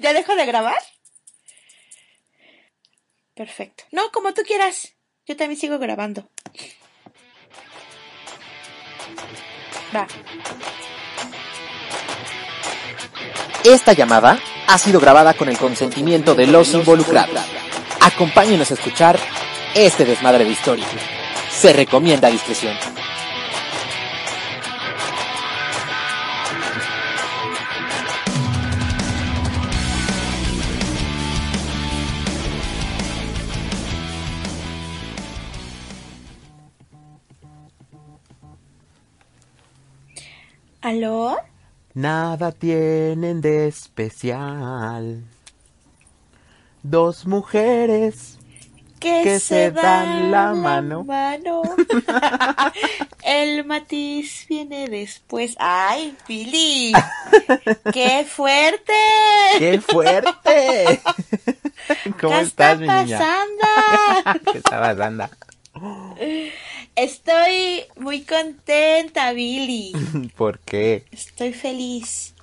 ¿Ya dejo de grabar? Perfecto. No, como tú quieras. Yo también sigo grabando. Va. Esta llamada ha sido grabada con el consentimiento de los involucrados. Acompáñenos a escuchar este desmadre de historia. Se recomienda discreción. ¿Aló? Nada tienen de especial. Dos mujeres Que, Que se dan la mano. mano. El matiz viene después. ¡Ay, Billy! ¡Qué fuerte! ¡Qué fuerte! ¿Cómo ¿Qué estás, está mi niña? pasando? ¿Qué está pasando? Estoy muy contenta, Billy. ¿Por qué? Estoy feliz.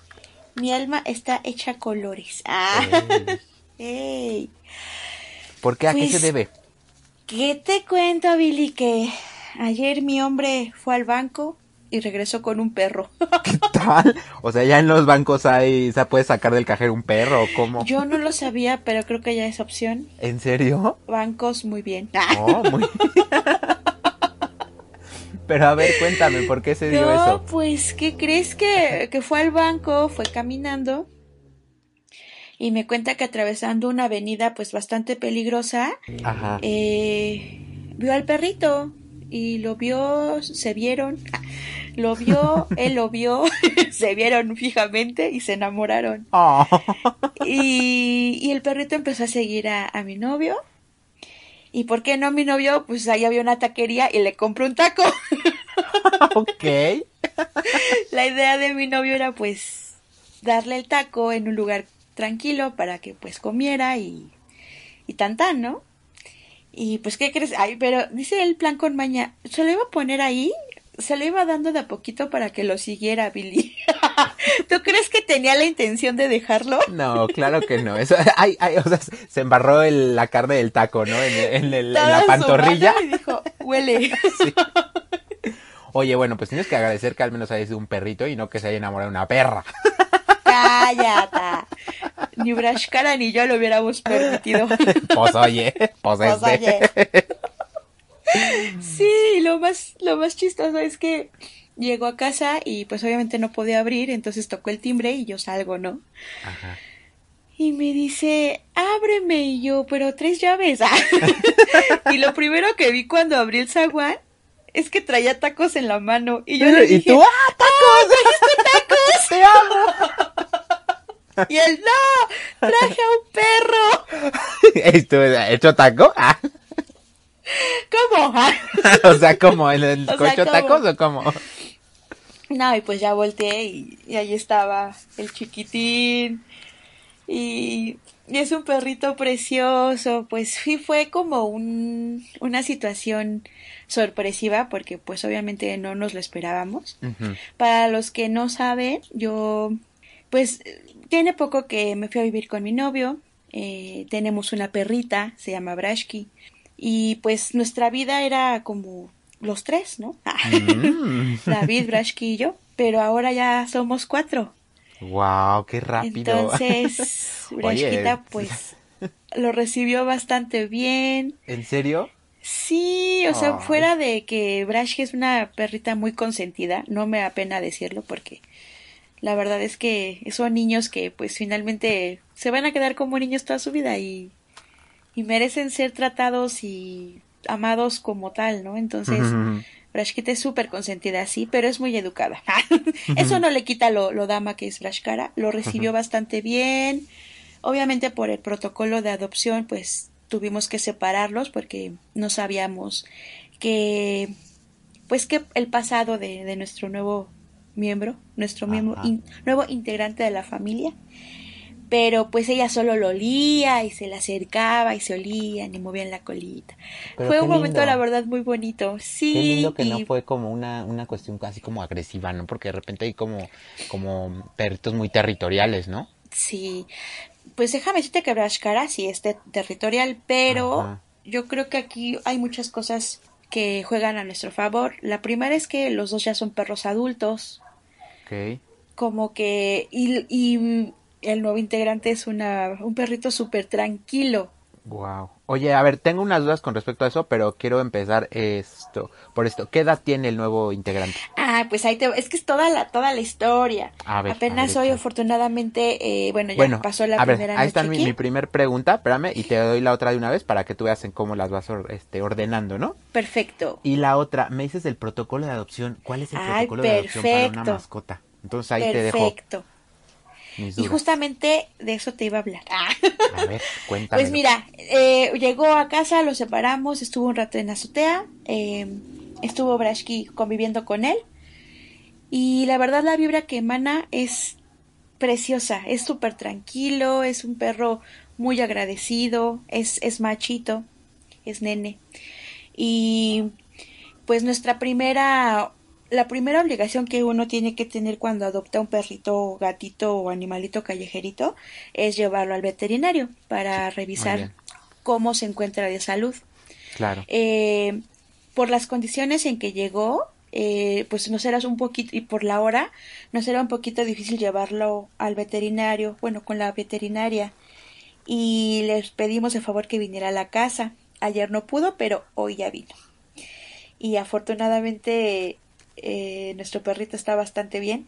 Mi alma está hecha colores. Ah. Ey. ¿Por qué? ¿A qué Pues- se debe? ¿Qué te cuento, Billy? Que ayer mi hombre fue al banco y regresó con un perro. ¿Qué tal? O sea, ya en los bancos hay, se puede sacar del cajero un perro, ¿o ¿cómo? Yo no lo sabía, pero creo que ya es opción. ¿En serio? Bancos, muy bien. Oh, muy... Pero a ver, cuéntame, ¿por qué se dio No, eso? pues, ¿qué crees que, que fue al banco? Fue caminando y me cuenta que atravesando una avenida pues bastante peligrosa, Ajá. eh, vio al perrito y lo vio, se vieron, lo vio, él lo vio, se vieron fijamente y se enamoraron. Oh. Y, y el perrito empezó a seguir a, a mi novio. ¿Y por qué no mi novio? Pues ahí había una taquería y le compró un taco. ok. La idea de mi novio era pues darle el taco en un lugar tranquilo para que pues comiera y, y tan tan, ¿no? Y pues, ¿qué crees? Ay, pero dice el plan con maña, se lo iba a poner ahí, se lo iba dando de a poquito para que lo siguiera Billy. ¿Tú crees que tenía la intención de dejarlo? No, claro que no. Eso, ay, ay, o sea, se embarró el- la carne del taco, ¿no? En, en el- en la pantorrilla. Y dijo, huele. Sí. Oye, bueno, pues tienes que agradecer que al menos haya sido un perrito y no que se haya enamorado de una perra. Cállate. Ni Brashkara ni yo lo hubiéramos permitido. Pues oye, pues, Pues, este. oye. Sí, lo más, lo más chistoso es que llegó a casa y pues obviamente no podía abrir, entonces tocó el timbre y yo salgo, ¿no? Ajá. Y me dice, ábreme, y yo, pero tres llaves. y lo primero que vi cuando abrí el zaguán es que traía tacos en la mano. Y yo le ¿Y dije, tú? ¡Ah, tacos! ¡Te amo! Y él, no, traje a un perro. ¿Esto hecho taco? ¿Cómo? o sea, ¿cómo? ¿En el O sea, cocho ¿cómo? tacos o cómo? No, y pues ya volteé y, y ahí estaba el chiquitín. Y, y es un perrito precioso. Pues sí fue como un, una situación sorpresiva porque pues obviamente no nos lo esperábamos. Para los que no saben, yo pues tiene poco que me fui a vivir con mi novio. Eh, tenemos una perrita, se llama Brashki. Y pues nuestra vida era como los tres, ¿no? Mm. David, Brashki y yo. Pero ahora ya somos cuatro. Wow, qué rápido. Entonces, Brashkita pues lo recibió bastante bien. ¿En serio? Sí, o sea, fuera de que Brashki es una perrita muy consentida, no me da pena decirlo porque la verdad es que son niños que pues finalmente se van a quedar como niños toda su vida y, y merecen ser tratados y amados como tal, ¿no? Entonces. Brashkita es súper consentida, sí, pero es muy educada. Eso no le quita lo, lo dama que es Brashkara. Lo recibió bastante bien. Obviamente por el protocolo de adopción, pues tuvimos que separarlos porque no sabíamos que, pues que el pasado de, de nuestro nuevo miembro, nuestro miembro, in- nuevo integrante de la familia. Pero pues ella solo lo olía y se le acercaba y se olían y movían la colita. Pero fue un momento, la verdad, muy bonito. Sí. Qué lindo que no fue como una, una cuestión casi como agresiva, ¿no? Porque de repente hay como, como perritos muy territoriales, ¿no? Sí, pues déjame decirte que Brashkara sí es te- territorial, pero Ajá. yo creo que aquí hay muchas cosas que juegan a nuestro favor. La primera es que los dos ya son perros adultos, Ok. como que y, y el nuevo integrante es una un perrito súper tranquilo. Wow. Oye, a ver, tengo unas dudas con respecto a eso, pero quiero empezar esto. Por esto, ¿qué edad tiene el nuevo integrante? Ah, pues ahí te es que es toda la toda la historia. A ver, Apenas a ver, hoy afortunadamente eh, bueno, ya bueno, pasó la a ver, primera ahí noche está mi, mi primer pregunta, espérame, y te doy la otra de una vez para que tú veas en cómo las vas este, ordenando, ¿no? Perfecto. Y la otra, me dices del protocolo de adopción. ¿Cuál es el Ay, protocolo de adopción para una mascota? Entonces ahí te dejo Perfecto. Y justamente de eso te iba a hablar. Ah. A ver, cuéntame. Pues mira, eh, llegó a casa, lo separamos, estuvo un rato en la azotea, eh, estuvo Brashki conviviendo con él y la verdad la vibra que emana es preciosa, es súper tranquilo, es un perro muy agradecido, es, es machito, es nene. Y pues nuestra primera, la primera obligación que uno tiene que tener cuando adopta un perrito, gatito o animalito callejerito es llevarlo al veterinario para revisar cómo se encuentra de salud. Claro. Eh, por las condiciones en que llegó, eh, pues nos era un poquito, y por la hora, nos era un poquito difícil llevarlo al veterinario, bueno, con la veterinaria. Y les pedimos de favor que viniera a la casa. Ayer no pudo, pero hoy ya vino. Y afortunadamente eh, nuestro perrito está bastante bien.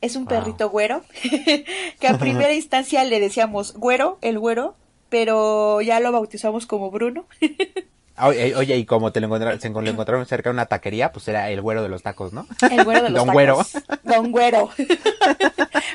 Es un Wow. perrito güero, que a primera instancia le decíamos güero, el güero, pero ya lo bautizamos como Bruno. Oye, oye, y como te lo encontraron, se lo encontraron cerca de una taquería, pues era el güero de los tacos, ¿no? El güero de los Don tacos. Güero. Don Güero.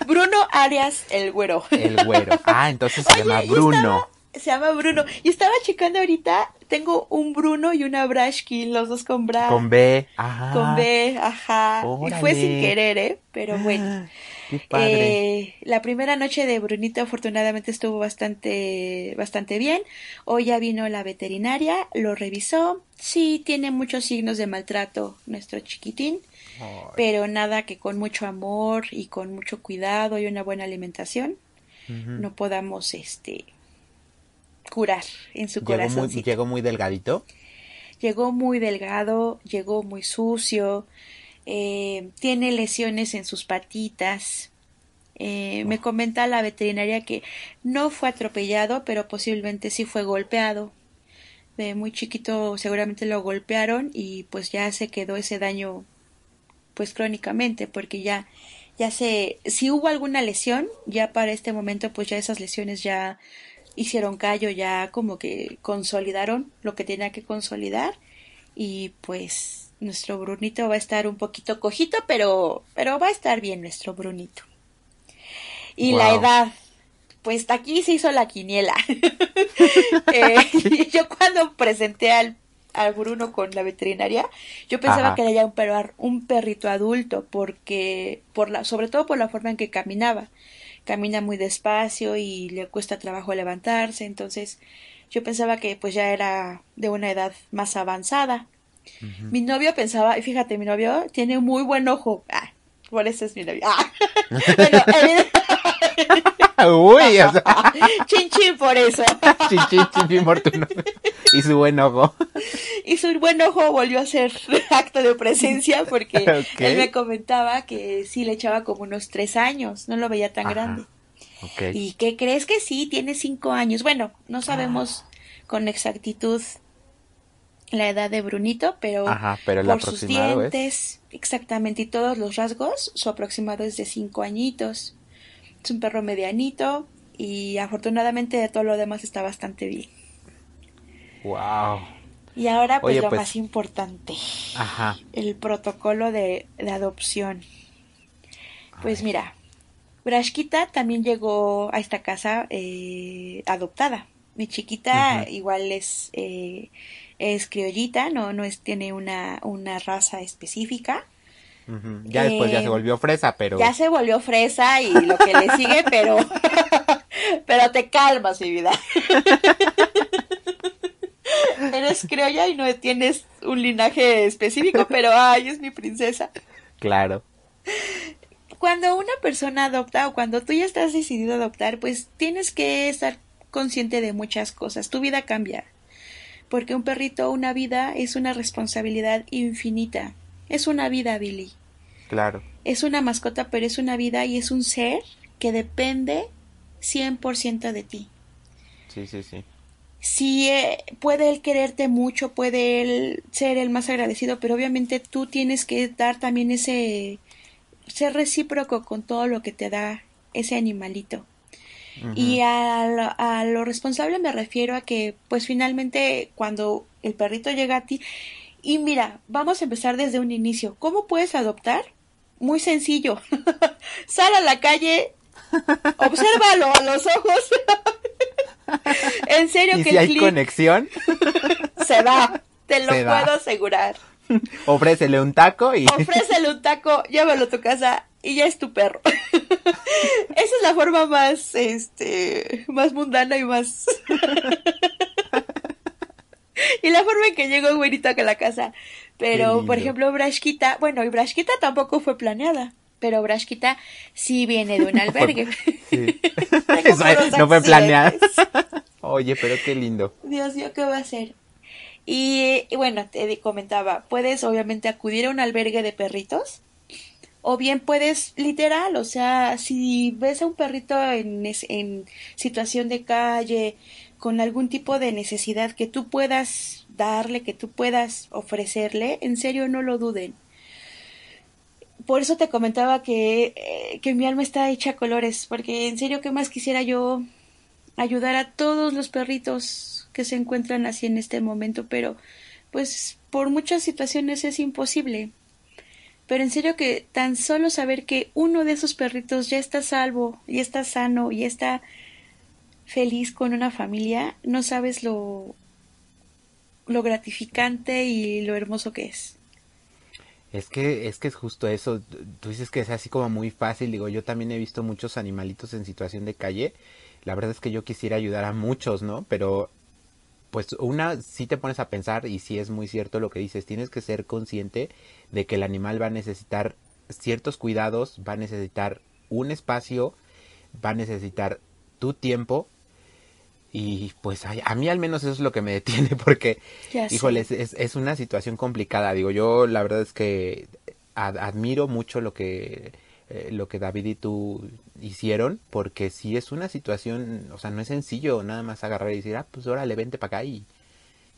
Bruno Arias, el güero. El güero. Ah, entonces se Oye, llama Bruno. Se llama Bruno. Y estaba checando ahorita, tengo un Bruno y una Brashkin, los dos con Bra. Con B. Ajá. Con B, ajá. Y fue sin querer, ¿eh? Pero bueno. Qué padre. Eh, la primera noche de Brunito afortunadamente estuvo bastante, bastante bien. Hoy ya vino la veterinaria, lo revisó. Sí, tiene muchos signos de maltrato nuestro chiquitín, Ay, pero nada que con mucho amor y con mucho cuidado y una buena alimentación no podamos, este, curar en su llegó, corazón. llegó muy delgadito. Llegó muy delgado, llegó muy sucio, eh, tiene lesiones en sus patitas. Eh, Me comenta la veterinaria que no fue atropellado, pero posiblemente sí fue golpeado. De muy chiquito seguramente lo golpearon y pues ya se quedó ese daño pues crónicamente porque ya ya se si hubo alguna lesión ya para este momento pues ya esas lesiones ya hicieron callo ya como que consolidaron lo que tenía que consolidar y pues nuestro Brunito va a estar un poquito cojito pero pero va a estar bien nuestro Brunito y la edad pues aquí se hizo la quiniela Eh, yo cuando presenté al al Bruno con la veterinaria, yo pensaba Ajá. que era ya un, perro, un perrito adulto, porque, por la, sobre todo por la forma en que caminaba. Camina muy despacio y le cuesta trabajo levantarse, entonces yo pensaba que pues ya era de una edad más avanzada. Mi novio pensaba, y fíjate, mi novio tiene muy buen ojo. Ah, por eso es mi novio. Ah. bueno, Uy, chin chin por eso. chin, chin, chin, por tu nombre. Y su buen ojo. Y su buen ojo volvió a hacer acto de presencia porque él me comentaba que sí le echaba como unos tres años, no lo veía tan Ajá. grande. ¿Y qué crees que sí? Tiene cinco años. Bueno, no sabemos Ah. con exactitud la edad de Brunito, pero Ajá, pero el por sus es- dientes, exactamente, y todos los rasgos, su aproximado es de cinco añitos. Es un perro medianito y afortunadamente de todo lo demás está bastante bien. Wow. Y ahora pues Oye, lo pues- más importante, Ajá. el protocolo de, de adopción. Pues Ay. mira, Brashkita también llegó a esta casa eh, adoptada. Mi chiquita igual es, eh, es criollita, no, no es, tiene una, una raza específica. Ya después ya Eh, se volvió fresa, pero. Ya se volvió fresa y lo que le sigue, pero, pero te calmas, mi vida. Eres criolla y no tienes un linaje específico, pero ay, es mi princesa. Claro. cuando una persona adopta o cuando tú ya estás decidido a adoptar, pues tienes que estar consciente de muchas cosas. Tu vida cambia. Porque un perrito, una vida, es una responsabilidad infinita. Es una vida, Billy. Claro. Es una mascota, pero es una vida y es un ser que depende 100% de ti. Sí, sí, sí. Sí, eh, puede él quererte mucho, puede él ser el más agradecido, pero obviamente tú tienes que dar también ese ser recíproco con todo lo que te da ese animalito. Y a a lo, responsable me refiero a que, pues finalmente, cuando el perrito llega a ti, y mira, vamos a empezar desde un inicio. ¿Cómo puedes adoptar? Muy sencillo. Sal a la calle, obsérvalo a los ojos. en serio ¿Y que si el hay conexión, se va. Te lo Se da. puedo asegurar. ofrécele un taco y Ofrécele un taco, llévalo a tu casa y ya es tu perro. Esa es la forma más, este, más mundana y más... y la forma en que llegó güerito a la casa. Pero, por ejemplo, Brashquita, bueno, y Brashquita tampoco fue planeada. Pero Brashquita sí viene de un albergue. Sí. Eso, no fue planeado. Oye, pero qué lindo. Dios mío, ¿qué va a hacer? Y, y bueno, te comentaba, puedes obviamente acudir a un albergue de perritos o bien puedes literal, o sea, si ves a un perrito en, en situación de calle, con algún tipo de necesidad que tú puedas darle, que tú puedas ofrecerle, en serio no lo duden. Por eso te comentaba que, eh, que mi alma está hecha a colores, porque en serio, ¿qué más quisiera yo ayudar a todos los perritos que se encuentran así en este momento, pero pues por muchas situaciones es imposible. Pero en serio que tan solo saber que uno de esos perritos ya está salvo, y está sano, y está feliz con una familia, no sabes lo lo gratificante y lo hermoso que es. Es que, es que es justo eso. Tú dices que es así como muy fácil. Digo, yo también he visto muchos animalitos en situación de calle. La verdad es que yo quisiera ayudar a muchos, ¿no? Pero, pues, una, sí te pones a pensar, y sí es muy cierto lo que dices, tienes que ser consciente de que el animal va a necesitar ciertos cuidados, va a necesitar un espacio, va a necesitar tu tiempo. Y pues ay, a mí al menos eso es lo que me detiene porque Ya sé. Híjole, es, es, es una situación complicada. Digo, yo la verdad es que ad- admiro mucho lo que eh, lo que David y tú hicieron, porque sí es una situación, o sea, no es sencillo nada más agarrar y decir, ah, pues órale, vente para acá y,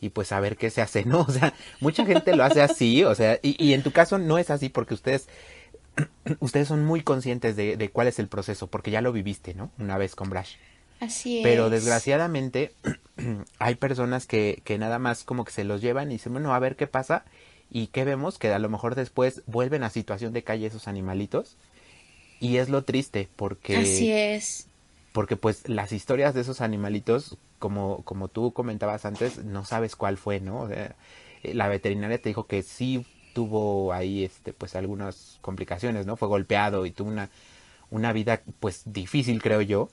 y pues a ver qué se hace, ¿no? O sea, mucha gente lo hace así, o sea, y, y en tu caso no es así porque ustedes, ustedes son muy conscientes de, de cuál es el proceso, porque ya lo viviste, ¿no? Una vez con Brash. Así Pero es. desgraciadamente hay personas que, que nada más como que se los llevan y dicen, bueno, a ver qué pasa. Y qué vemos que a lo mejor después vuelven a situación de calle esos animalitos. Y es lo triste porque Así es. porque pues las historias de esos animalitos, como, como tú comentabas antes, no sabes cuál fue, ¿no? O sea, eh, la veterinaria te dijo que sí tuvo ahí este pues algunas complicaciones, ¿no? Fue golpeado y tuvo una, una vida pues difícil, creo yo.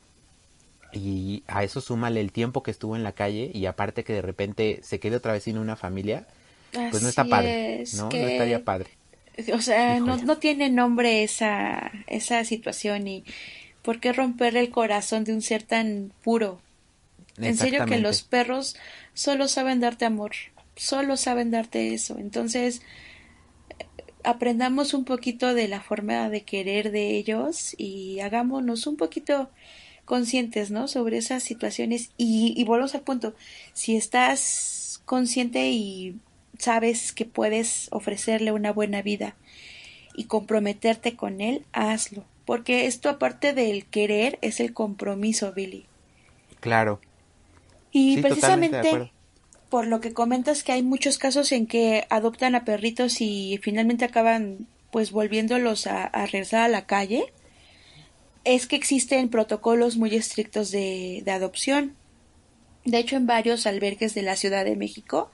Y a eso súmale el tiempo que estuvo en la calle y aparte que de repente se quede otra vez sin una familia, pues no está padre, es, ¿no? No estaría padre. O sea, no, no tiene nombre esa, esa situación y ¿por qué romperle el corazón de un ser tan puro? En serio que los perros solo saben darte amor, solo saben darte eso. Entonces, aprendamos un poquito de la forma de querer de ellos y hagámonos un poquito conscientes, ¿no? Sobre esas situaciones y, y volvemos al punto. Si estás consciente y sabes que puedes ofrecerle una buena vida y comprometerte con él, hazlo. Porque esto aparte del querer es el compromiso, Billy. Claro. Y Sí, precisamente por lo que comentas que hay muchos casos en que adoptan a perritos y finalmente acaban pues volviéndolos a, a regresar a la calle, es que existen protocolos muy estrictos de, de adopción. De hecho, en varios albergues de la Ciudad de México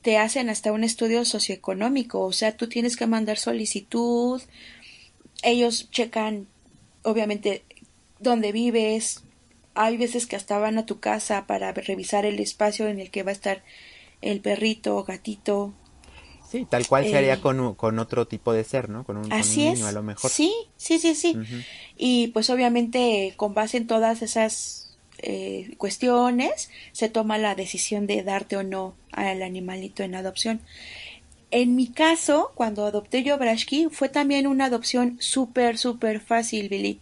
te hacen hasta un estudio socioeconómico, o sea, tú tienes que mandar solicitud, ellos checan, obviamente, dónde vives, hay veces que hasta van a tu casa para revisar el espacio en el que va a estar el perrito o gatito. Sí, tal cual se haría eh, con, con, otro tipo de ser, ¿no? Con un, así niño a lo mejor. Sí, sí, sí, sí. Y pues obviamente con base en todas esas eh, cuestiones se toma la decisión de darte o no al animalito en adopción. En mi caso, cuando adopté yo Brashki, fue también una adopción súper, súper fácil, Billy.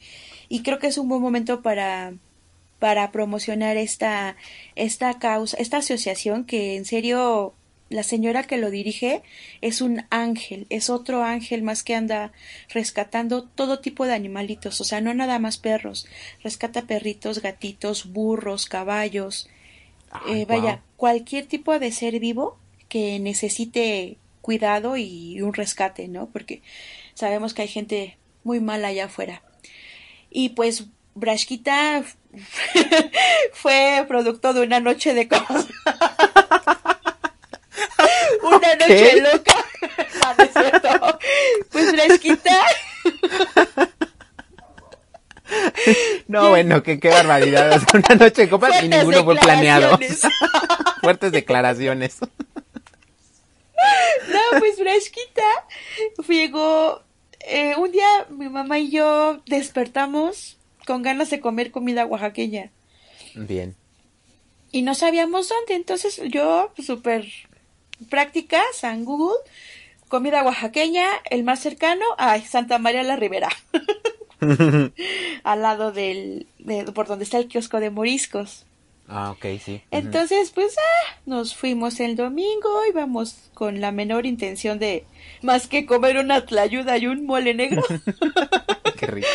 Y creo que es un buen momento para, para promocionar esta, esta causa, esta asociación que en serio la señora que lo dirige es un ángel, es otro ángel más que anda rescatando todo tipo de animalitos, o sea, no nada más perros, rescata perritos, gatitos, burros, caballos, eh, vaya, cualquier tipo de ser vivo que necesite cuidado y un rescate, ¿no? Porque sabemos que hay gente muy mala allá afuera. Y pues Brashquita fue producto de una noche de cosas. una noche loca. no, es cierto. Pues Brashquita. No, bueno, que qué barbaridad. una noche de copas y ninguno fue planeado. Fuertes declaraciones. No, pues Brashquita llegó. Eh, un día mi mamá y yo despertamos con ganas de comer comida oaxaqueña. Bien. Y no sabíamos dónde, entonces yo, súper práctica, San Google, comida oaxaqueña, el más cercano, a Santa María la Ribera. Al lado del, por donde está el kiosco de moriscos. Ah, ok, sí. Entonces, pues, ah, nos fuimos el domingo, íbamos con la menor intención de más que comer una tlayuda y un mole negro. Qué rico.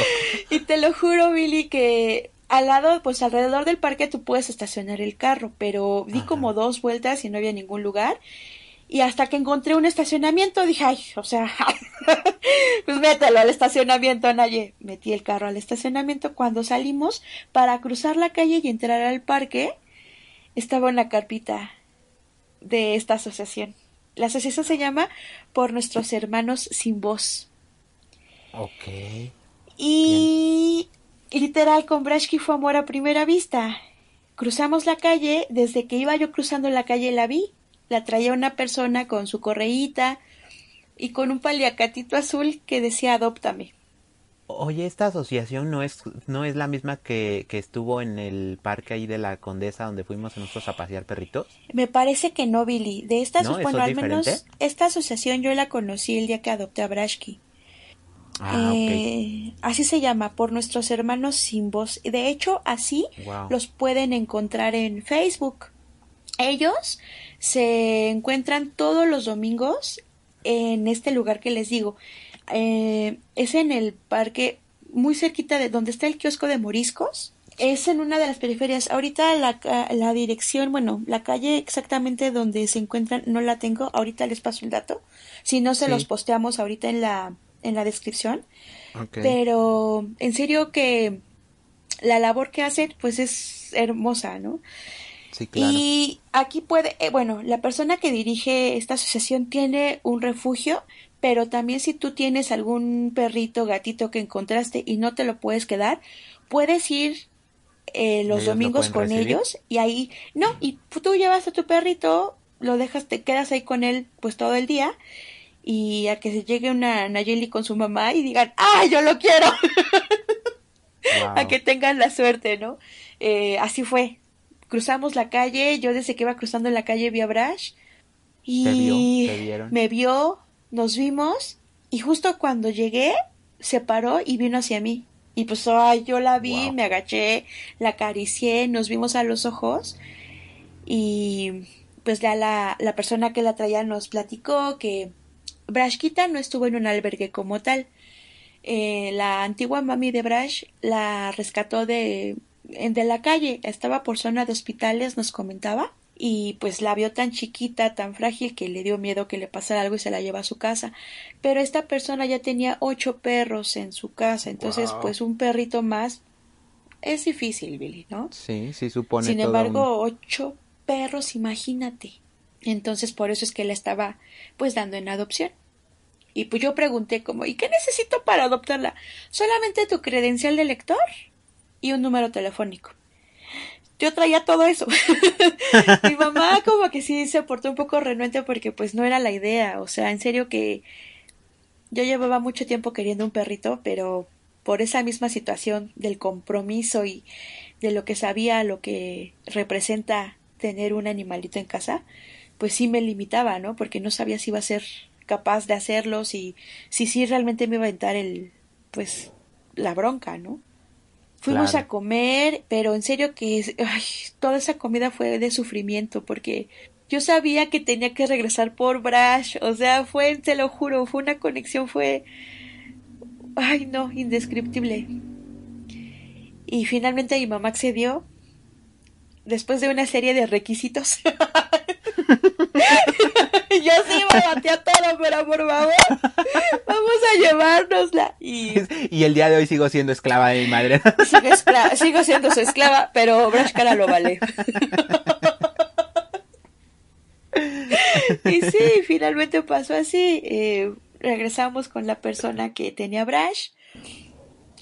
Y te lo juro, Billy, que al lado, pues alrededor del parque tú puedes estacionar el carro, pero di como dos vueltas y no había ningún lugar. Y hasta que encontré un estacionamiento dije, ay, o sea, pues mételo al estacionamiento, Naye. Metí el carro al estacionamiento. Cuando salimos para cruzar la calle y entrar al parque, estaba una carpita de esta asociación. La asociación se llama Por nuestros hermanos sin voz. Ok. Y literal con Brashki fue amor a primera vista. Cruzamos la calle, desde que iba yo cruzando la calle la vi la traía una persona con su correíta y con un paliacatito azul que decía adóptame. Oye, esta asociación no es, no es la misma que, que estuvo en el parque ahí de la Condesa donde fuimos nosotros a pasear perritos. Me parece que no, Billy. De esta, bueno, al menos esta asociación yo la conocí el día que adopté a Brashki. Ah, eh, Así se llama, por nuestros hermanos sin voz. De hecho, así los pueden encontrar en Facebook. Ellos se encuentran todos los domingos en este lugar que les digo. Eh, es en el parque muy cerquita de donde está el kiosco de moriscos. Es en una de las periferias. Ahorita la, la dirección, bueno, la calle exactamente donde se encuentran no la tengo. Ahorita les paso el dato. Si no, se los posteamos ahorita en la, en la descripción. Pero en serio que la labor que hacen pues es hermosa, ¿no? Y aquí puede, eh, bueno, la persona que dirige esta asociación tiene un refugio, pero también si tú tienes algún perrito, gatito que encontraste y no te lo puedes quedar, puedes ir eh, los domingos con ellos y ahí, no, y tú llevas a tu perrito, lo dejas, te quedas ahí con él pues todo el día y a que se llegue una Nayeli con su mamá y digan, ¡ah, yo lo quiero! a que tengan la suerte, ¿no? Eh, así fue, cruzamos la calle, yo desde que iba cruzando la calle vi a Brash y me vio, nos vimos y justo cuando llegué se paró y vino hacia mí. Y pues ay, yo la vi, me agaché, la acaricié, nos vimos a los ojos y pues ya la, la persona que la traía nos platicó que Brashquita no estuvo en un albergue como tal. Eh, la antigua mami de Brash la rescató de de la calle, estaba por zona de hospitales, nos comentaba, y pues la vio tan chiquita, tan frágil, que le dio miedo que le pasara algo y se la lleva a su casa. Pero esta persona ya tenía ocho perros en su casa, entonces pues un perrito más es difícil, Billy, ¿no? Sí, sí supone. Sin embargo, ocho perros, imagínate. Entonces por eso es que la estaba pues dando en adopción. Y pues yo pregunté como, ¿y qué necesito para adoptarla? ¿Solamente tu credencial de lector? Y un número telefónico. yo traía todo eso. Mi mamá como que sí se portó un poco renuente porque pues no era la idea, o sea, en serio que yo llevaba mucho tiempo queriendo un perrito, pero por esa misma situación del compromiso y de lo que sabía, lo que representa tener un animalito en casa, pues sí me limitaba, ¿no? Porque no sabía si iba a ser capaz de hacerlo, si, si sí realmente me iba a aventar el, pues, la bronca, ¿no? Fuimos a comer, pero en serio que toda esa comida fue de sufrimiento porque yo sabía que tenía que regresar por Brash, o sea, fue, te lo juro, fue una conexión, fue, ay no, indescriptible. Y finalmente mi mamá accedió después de una serie de requisitos. yo sí me a todo, pero por favor, vamos a llevárnosla. Y, y el día de hoy sigo siendo esclava de mi madre. sigo, sigo siendo su esclava, pero Brashkara lo vale. y sí, finalmente pasó así. Eh, regresamos con la persona que tenía Brash.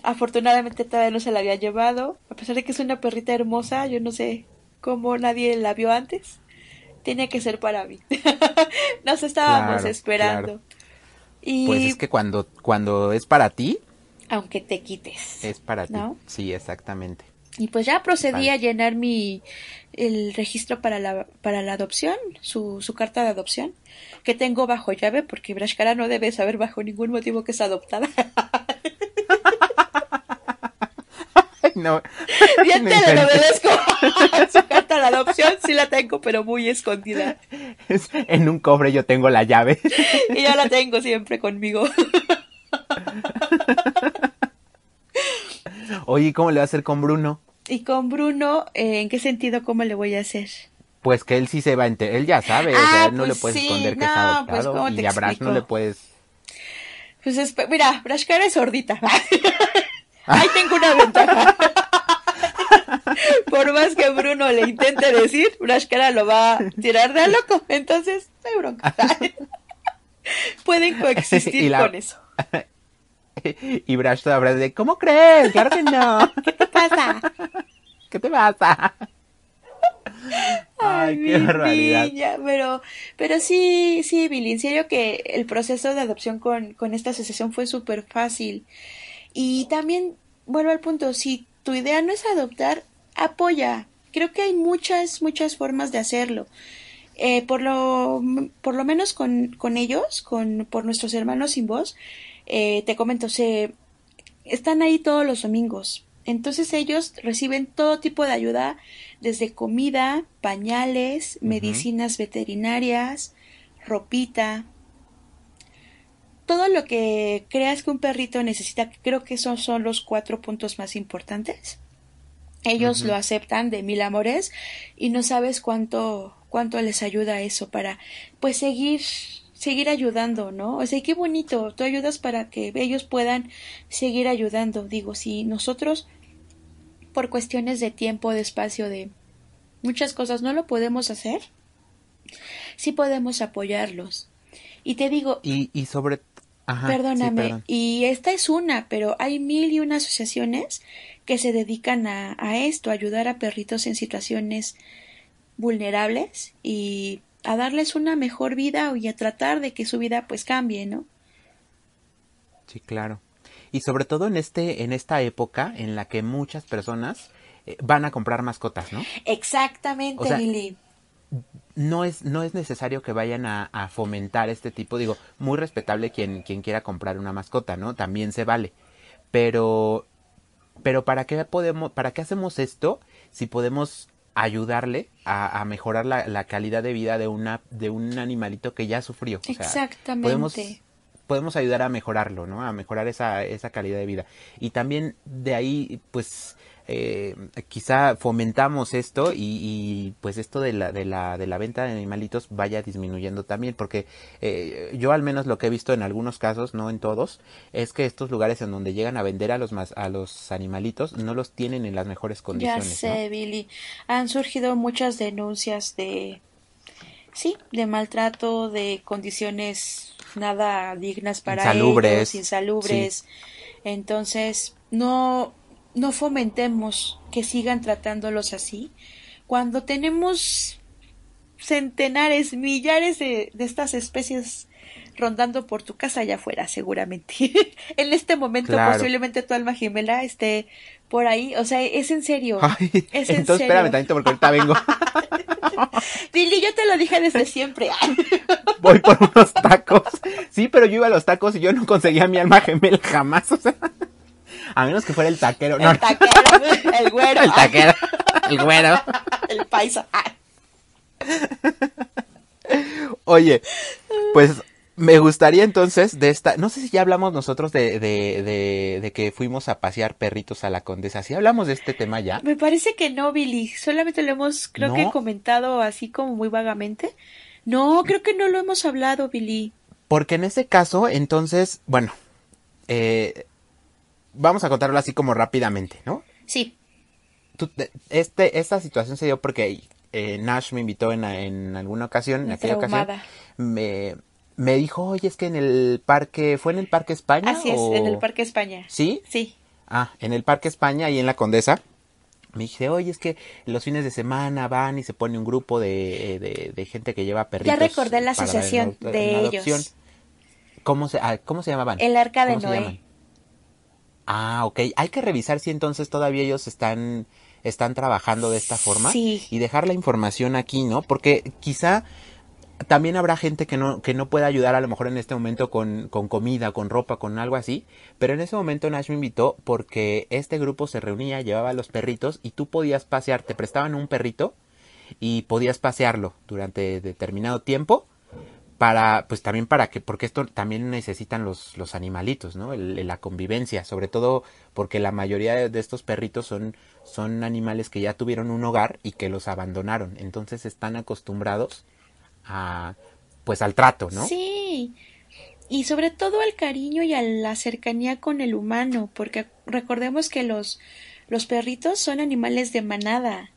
Afortunadamente todavía no se la había llevado. A pesar de que es una perrita hermosa, yo no sé cómo nadie la vio antes tenía que ser para mí. Nos estábamos esperando. Y... Pues es que cuando, cuando es para ti. Aunque te quites. Es para ti. Sí, exactamente. Y pues ya procedí a llenar mi el registro para la, para la adopción, su, su carta de adopción, que tengo bajo llave, porque Brashkara no debe saber bajo ningún motivo que es adoptada. no. Bien te lo obedezco. Su carta de adopción sí la tengo, pero muy escondida. En un cobre yo tengo la llave. Y yo la tengo siempre conmigo. Oye, ¿cómo le va a hacer con Bruno? Y con Bruno, eh, ¿en qué sentido cómo le voy a hacer? Pues que él sí se va a enterar, él ya sabe, o sea, ah, no le pues puedes esconder que está pues, y a Brash no le puedes... Pues mira, Brashkara es sordita. Ahí tengo una ventaja. Por más que Bruno le intente decir, Brashkara lo va a tirar de a loco. Entonces, no hay bronca. Pueden coexistir con eso. Y Brash habrá de, ¿cómo crees? Claro que no. ¿Qué te pasa? ¿Qué te pasa? Ay, qué barbaridad. pero, pero sí, sí, Billy, en serio que el proceso de adopción con, con esta asociación fue súper fácil. Y también, vuelvo al punto, si tu idea no es adoptar, apoya. Creo que hay muchas, muchas formas de hacerlo. Eh, por, lo, por lo menos con, con ellos, con, por nuestros hermanos sin voz, eh, te comento, se, están ahí todos los domingos. Entonces ellos reciben todo tipo de ayuda, desde comida, pañales, medicinas veterinarias, ropita, todo lo que creas que un perrito necesita, creo que esos son los cuatro puntos más importantes. Ellos lo aceptan de mil amores y no sabes cuánto cuánto les ayuda eso para pues seguir seguir ayudando, ¿no? O sea, qué bonito, tú ayudas para que ellos puedan seguir ayudando. Digo, si nosotros por cuestiones de tiempo, de espacio, de muchas cosas no lo podemos hacer, sí podemos apoyarlos. Y te digo, y, y sobre Perdóname, y esta es una, pero hay mil y una asociaciones que se dedican a, a esto, a ayudar a perritos en situaciones vulnerables y a darles una mejor vida y a tratar de que su vida pues cambie, ¿no? Sí, claro. Y sobre todo en este en esta época en la que muchas personas eh, van a comprar mascotas, ¿no? Exactamente, Lili no es, no es necesario que vayan a, fomentar este tipo, digo, muy respetable quien, quien quiera comprar una mascota, ¿no? También se vale. Pero, pero ¿para qué podemos, para qué hacemos esto si podemos ayudarle a, mejorar la, calidad de vida de una, de un animalito que ya sufrió? Exactamente. Podemos, podemos ayudar a mejorarlo, ¿no? A mejorar esa, esa calidad de vida. Y también de ahí, pues, eh, quizá fomentamos esto y, pues esto de la, de, la, de la venta de animalitos vaya disminuyendo también porque eh, yo al menos lo que he visto en algunos casos, no en todos, es que estos lugares en donde llegan a vender a los, a los animalitos no los tienen en las mejores condiciones. Ya sé, Billy. Han surgido muchas denuncias de, sí, de maltrato, de condiciones nada dignas para insalubres. ellos, insalubres. Entonces, no, no fomentemos que sigan tratándolos así cuando tenemos centenares, millares de, de estas especies rondando por tu casa allá afuera, seguramente. en este momento posiblemente tu alma gemela esté por ahí, o sea, es en serio. es en entonces espérame tantito porque ahorita vengo. Billy, yo te lo dije desde siempre. Voy por unos tacos. Sí, pero yo iba a los tacos y yo no conseguía mi alma gemela jamás, o sea. A menos que fuera el taquero. El taquero, el güero. El taquero, el güero. El paisa. Oye, pues me gustaría entonces de esta, no sé si ya hablamos nosotros de, de, de, de, que fuimos a pasear perritos a la condesa, ¿sí hablamos de este tema ya? Me parece que no, Billy, solamente lo hemos, creo que comentado así como muy vagamente. No, creo que no lo hemos hablado, Billy. Porque en ese caso, entonces, bueno, eh, vamos a contarlo así como rápidamente, ¿no? Sí. este, esta situación se dio porque eh, Nash me invitó en, en alguna ocasión, en aquella ocasión, me me dijo, oye, es que en el parque, ¿fue en el Parque España? Así es, en el Parque España. ¿Sí? Sí. Ah, en el Parque España, y en la Condesa. Me dije, oye, es que los fines de semana van y se pone un grupo de, de, gente que lleva perritos. Ya recordé la asociación de ellos. ¿Cómo se, ah, ¿Cómo se llamaban? El Arca de Noé. Ah, ok. Hay que revisar si entonces todavía ellos están, están trabajando de esta forma. Sí. Y dejar la información aquí, ¿no? Porque quizá también habrá gente que no, que no pueda ayudar a lo mejor en este momento con, con, comida, con ropa, con algo así. Pero en ese momento Nash me invitó porque este grupo se reunía, llevaba los perritos y tú podías pasear, te prestaban un perrito y podías pasearlo durante determinado tiempo para, pues también para que, porque esto también necesitan los, los animalitos, ¿no? la convivencia, sobre todo porque la mayoría de estos perritos son, son animales que ya tuvieron un hogar y que los abandonaron, entonces están acostumbrados a, pues al trato, ¿no? Sí. Y sobre todo al cariño y a la cercanía con el humano, porque recordemos que los, los perritos son animales de manada.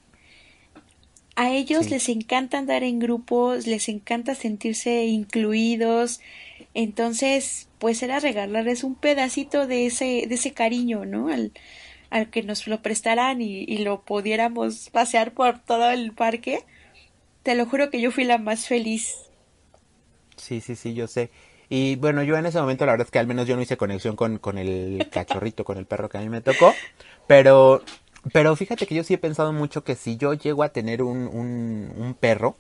A ellos les encanta andar en grupos, les encanta sentirse incluidos. Entonces, pues era regalarles un pedacito de ese, de ese cariño, ¿no? Al, al que nos lo prestaran y, y lo pudiéramos pasear por todo el parque te lo juro que yo fui la más feliz. Sí, sí, sí, yo sé. Y bueno, yo en ese momento la verdad es que al menos yo no hice conexión con, con el cachorrito, con el perro que a mí me tocó. Pero, pero fíjate que yo sí he pensado mucho que si yo llego a tener un, un, un perro,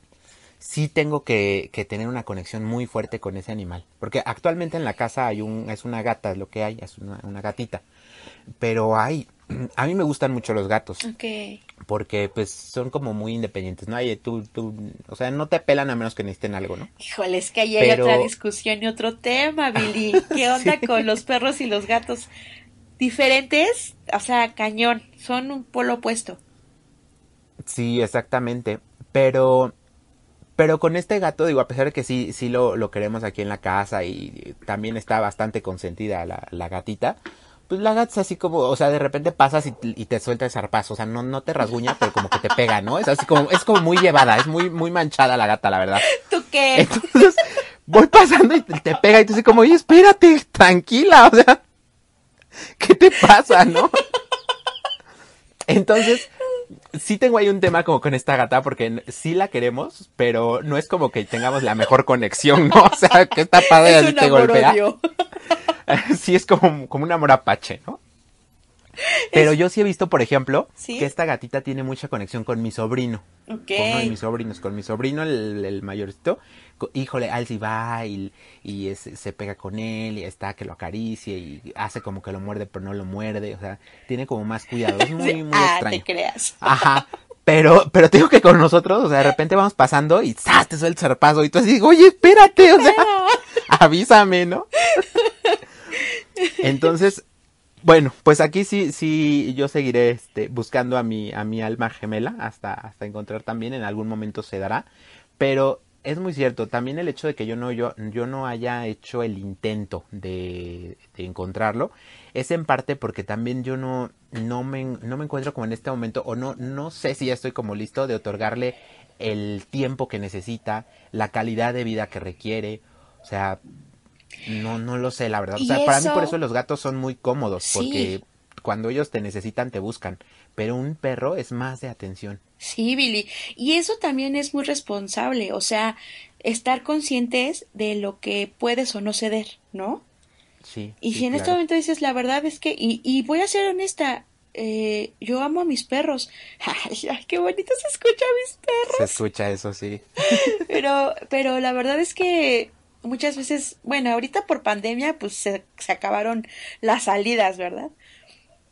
sí tengo que, que, tener una conexión muy fuerte con ese animal. Porque actualmente en la casa hay un, es una gata, es lo que hay, es una, una gatita. Pero hay, a mí me gustan mucho los gatos. Okay porque pues son como muy independientes, ¿no? Hay, tú, tú, o sea, no te pelan a menos que necesiten algo, ¿no? Híjole, es que ahí hay otra discusión y otro tema, Billy. ¿Qué onda con los perros y los gatos? Diferentes, o sea, cañón, son un polo opuesto. Sí, exactamente, pero... Pero con este gato, digo, a pesar de que sí, sí lo, lo queremos aquí en la casa y también está bastante consentida la, la gatita, pues la gata es así como, o sea, de repente pasas y, te suelta el zarpazo, o sea, no, no te rasguña, pero como que te pega, ¿no? Es así como, es como muy llevada, es muy, muy manchada la gata, la verdad. ¿Tú qué? Entonces, voy pasando y te, pega y tú así como, oye, espérate, tranquila, o sea, ¿qué te pasa, no? Entonces, sí tengo ahí un tema como con esta gata porque sí la queremos, pero no es como que tengamos la mejor conexión, ¿no? O sea, que esta padre así te golpea. sí es como, como un amor apache, ¿no? Pero yo sí he visto, por ejemplo, que esta gatita tiene mucha conexión con mi sobrino. Con uno de mis sobrinos, con mi sobrino, el, el mayorcito. Híjole, sí va y, y se pega con él y está que lo acaricia y hace como que lo muerde, pero no lo muerde. O sea, tiene como más cuidado. Es muy, muy ah, extraño. te creas. Ajá. Pero, pero te digo que con nosotros, o sea, de repente vamos pasando y ¡zas! te suelta el zarpazo y tú así, oye, espérate, o sea, avísame, ¿no? Entonces, bueno, pues aquí sí, sí, yo seguiré este, buscando a mi, a mi alma gemela hasta, hasta encontrar también, en algún momento se dará, pero es muy cierto, también el hecho de que yo no, yo, yo no haya hecho el intento de, de encontrarlo, es en parte porque también yo no, no, me, no me encuentro como en este momento, o no, no sé si ya estoy como listo de otorgarle el tiempo que necesita, la calidad de vida que requiere, o sea, no, no lo sé, la verdad. O sea, para mí por eso los gatos son muy cómodos, porque cuando ellos te necesitan te buscan, pero un perro es más de atención. Sí, Billy. Y eso también es muy responsable, o sea, estar conscientes de lo que puedes o no ceder, ¿no? Sí. Y si en este momento dices, la verdad es que, y, y voy a ser honesta, eh, yo amo a mis perros. Ay, qué bonito se escucha a mis perros. Se escucha eso, sí. pero, pero la verdad es que muchas veces, bueno, ahorita por pandemia, pues se, se acabaron las salidas, ¿verdad?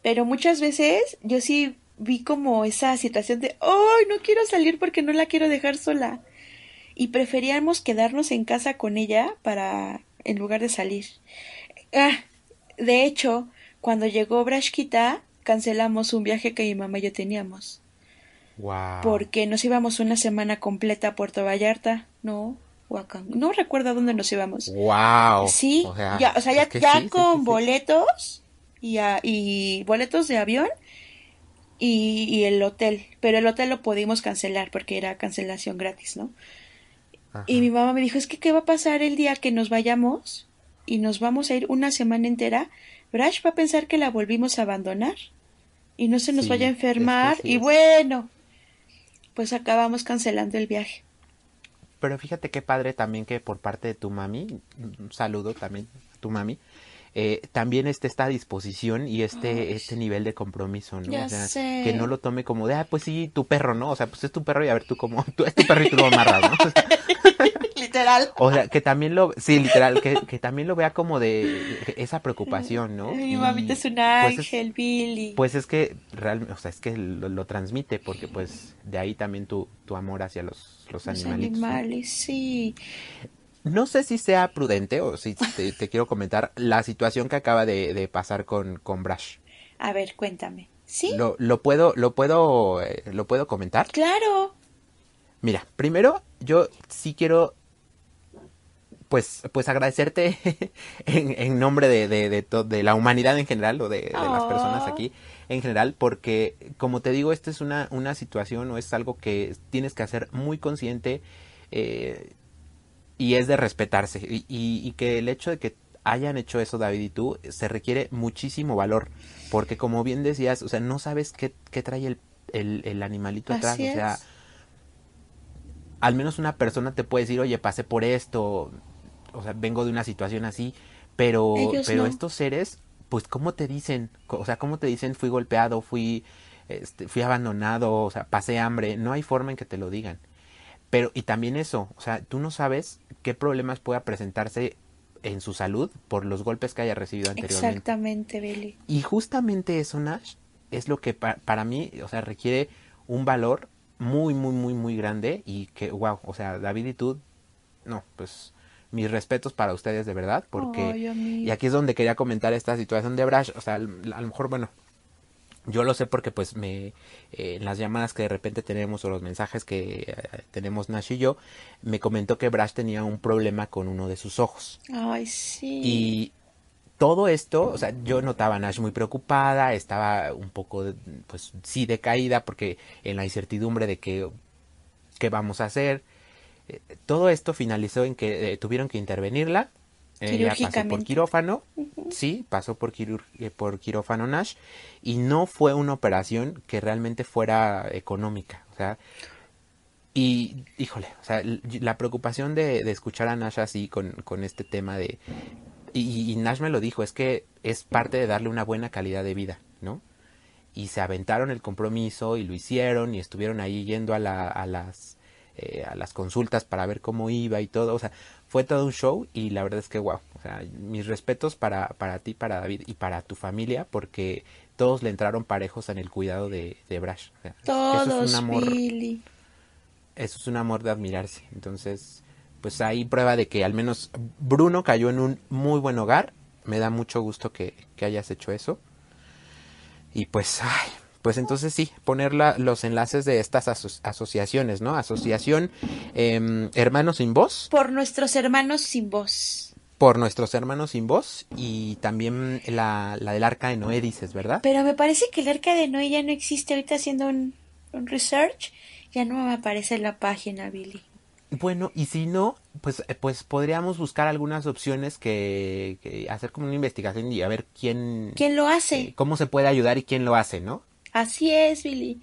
Pero muchas veces yo sí vi como esa situación de, ¡ay, no quiero salir porque no la quiero dejar sola! Y preferíamos quedarnos en casa con ella para, en lugar de salir. Ah, de hecho, cuando llegó Brashkita, cancelamos un viaje que mi mamá y yo teníamos. Wow. Porque nos íbamos una semana completa a Puerto Vallarta, ¿no? No recuerdo a dónde nos íbamos. Wow. Sí, o sea, ya, o sea, ya, ya con boletos y, a, y boletos de avión y, y, el hotel. Pero el hotel lo pudimos cancelar porque era cancelación gratis, ¿no? Ajá. Y mi mamá me dijo, es que ¿qué va a pasar el día que nos vayamos y nos vamos a ir una semana entera? Brash va a pensar que la volvimos a abandonar y no se nos Sí, vaya a enfermar. es que sí y bueno, pues acabamos cancelando el viaje. Pero fíjate qué padre también que por parte de tu mami, un saludo también a tu mami, eh, también esté esta disposición y este, Ay. este nivel de compromiso, ¿no? Ya o sea, sé. que no lo tome como de, ah, pues sí, tu perro, ¿no? O sea, pues es tu perro y a ver tú cómo, tú es tu perro y tú lo amarras, ¿no? Literal. O sea, que también lo, sí, literal, que, que también lo vea como de esa preocupación, ¿no? Mi mamita es un pues, es- ángel, Billy. Pues es que realmente, o sea, es que lo, lo transmite porque pues de ahí también tu, tu amor hacia los, los Los animalitos. ¿no? animales, sí. No sé si sea prudente o si te, te quiero comentar la situación que acaba de, de pasar con, con Brash. A ver, cuéntame. ¿Sí? Lo, lo puedo, lo puedo, eh, lo puedo comentar. Claro. Mira, primero yo sí quiero pues, pues agradecerte en, en nombre de, de, de, la humanidad en general o de, las personas aquí en general, porque como te digo, esta es una, una situación o es algo que tienes que hacer muy consciente eh, y es de respetarse. Y, y- y que el hecho de que hayan hecho eso David y tú se requiere muchísimo valor, porque como bien decías, o sea, no sabes qué, qué trae el, el, el animalito atrás, Así o sea, es. al menos una persona te puede decir, oye, pasé por esto, o sea, vengo de una situación así, pero, Ellos pero no. estos seres, pues, ¿cómo te dicen? O sea, ¿cómo te dicen fui golpeado, fui, este, fui abandonado, o sea, pasé hambre? No hay forma en que te lo digan. Pero, y también eso, o sea, tú no sabes qué problemas pueda presentarse en su salud por los golpes que haya recibido anteriormente. Exactamente, Billy. Y justamente eso, Nash, es lo que pa- para mí, o sea, requiere un valor muy, muy, muy, muy grande y que, wow, o sea, David y tú, no, pues mis respetos para ustedes de verdad, porque, Ay, y aquí es donde quería comentar esta situación de Brash, o sea, a lo mejor, bueno, yo lo sé porque pues me eh, en las llamadas que de repente tenemos o los mensajes que eh, tenemos Nash y yo, me comentó que Brash tenía un problema con uno de sus ojos. Ay, sí. Y todo esto, o sea, yo notaba a Nash muy preocupada, estaba un poco, pues sí, decaída, porque en la incertidumbre de qué, qué vamos a hacer. Eh, todo esto finalizó en que eh, tuvieron que intervenirla. Ella pasó por quirófano, sí, pasó por, eh, por quirófano Nash, y no fue una operación que realmente fuera económica. O sea, y, híjole, o sea, la preocupación de, de escuchar a Nash así con, con este tema de... Y, y Nash me lo dijo, es que es parte de darle una buena calidad de vida, ¿no? Y se aventaron el compromiso y lo hicieron y estuvieron ahí yendo a, la, a, las, eh, a las consultas para ver cómo iba y todo. O sea, fue todo un show y la verdad es que, wow, o sea, mis respetos para, para ti, para David y para tu familia porque todos le entraron parejos en el cuidado de, de Brash. O sea, eso Todos, es un amor Billy. eso es un amor de admirarse. Entonces, pues hay prueba de que al menos Bruno cayó en un muy buen hogar. Me da mucho gusto que, que hayas hecho eso. Y pues, ay, pues entonces sí, poner la- los enlaces de estas aso- asociaciones, ¿no? Asociación em, Hermanos sin Voz, Por nuestros hermanos sin voz. por nuestros hermanos sin voz, y también la, la del Arca de Noé, dices, ¿verdad? Pero me parece que el arca de Noé ya no existe. Ahorita haciendo un, un research, ya no me aparece en la página, Billy. Bueno, y si no, pues, eh, pues podríamos buscar algunas opciones que, que, hacer como una investigación y a ver quién... ¿Quién lo hace? Eh, cómo se puede ayudar y quién lo hace, ¿no? Así es, Billy.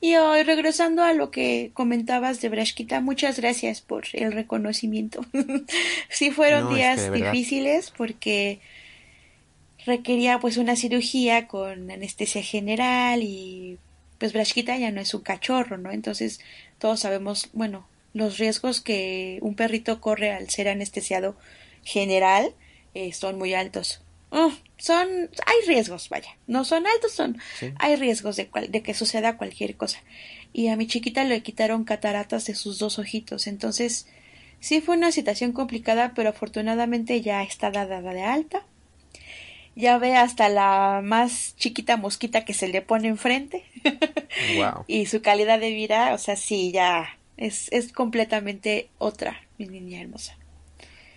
Y hoy, regresando a lo que comentabas de Brashkita, muchas gracias por el reconocimiento. sí fueron No, es días que difíciles porque requería pues una cirugía con anestesia general y pues Brashkita ya no es un cachorro, ¿no? Entonces todos sabemos, bueno, los riesgos que un perrito corre al ser anestesiado general eh, son muy altos. Oh, son, hay riesgos, vaya, no son altos, son, Sí. hay riesgos de, cual- de que suceda cualquier cosa. Y a mi chiquita le quitaron cataratas de sus dos ojitos, entonces sí fue una situación complicada, pero afortunadamente ya está dada de alta. Ya ve hasta la más chiquita mosquita que se le pone enfrente Wow. y su calidad de vida, o sea, sí, ya es, es completamente otra, mi niña hermosa.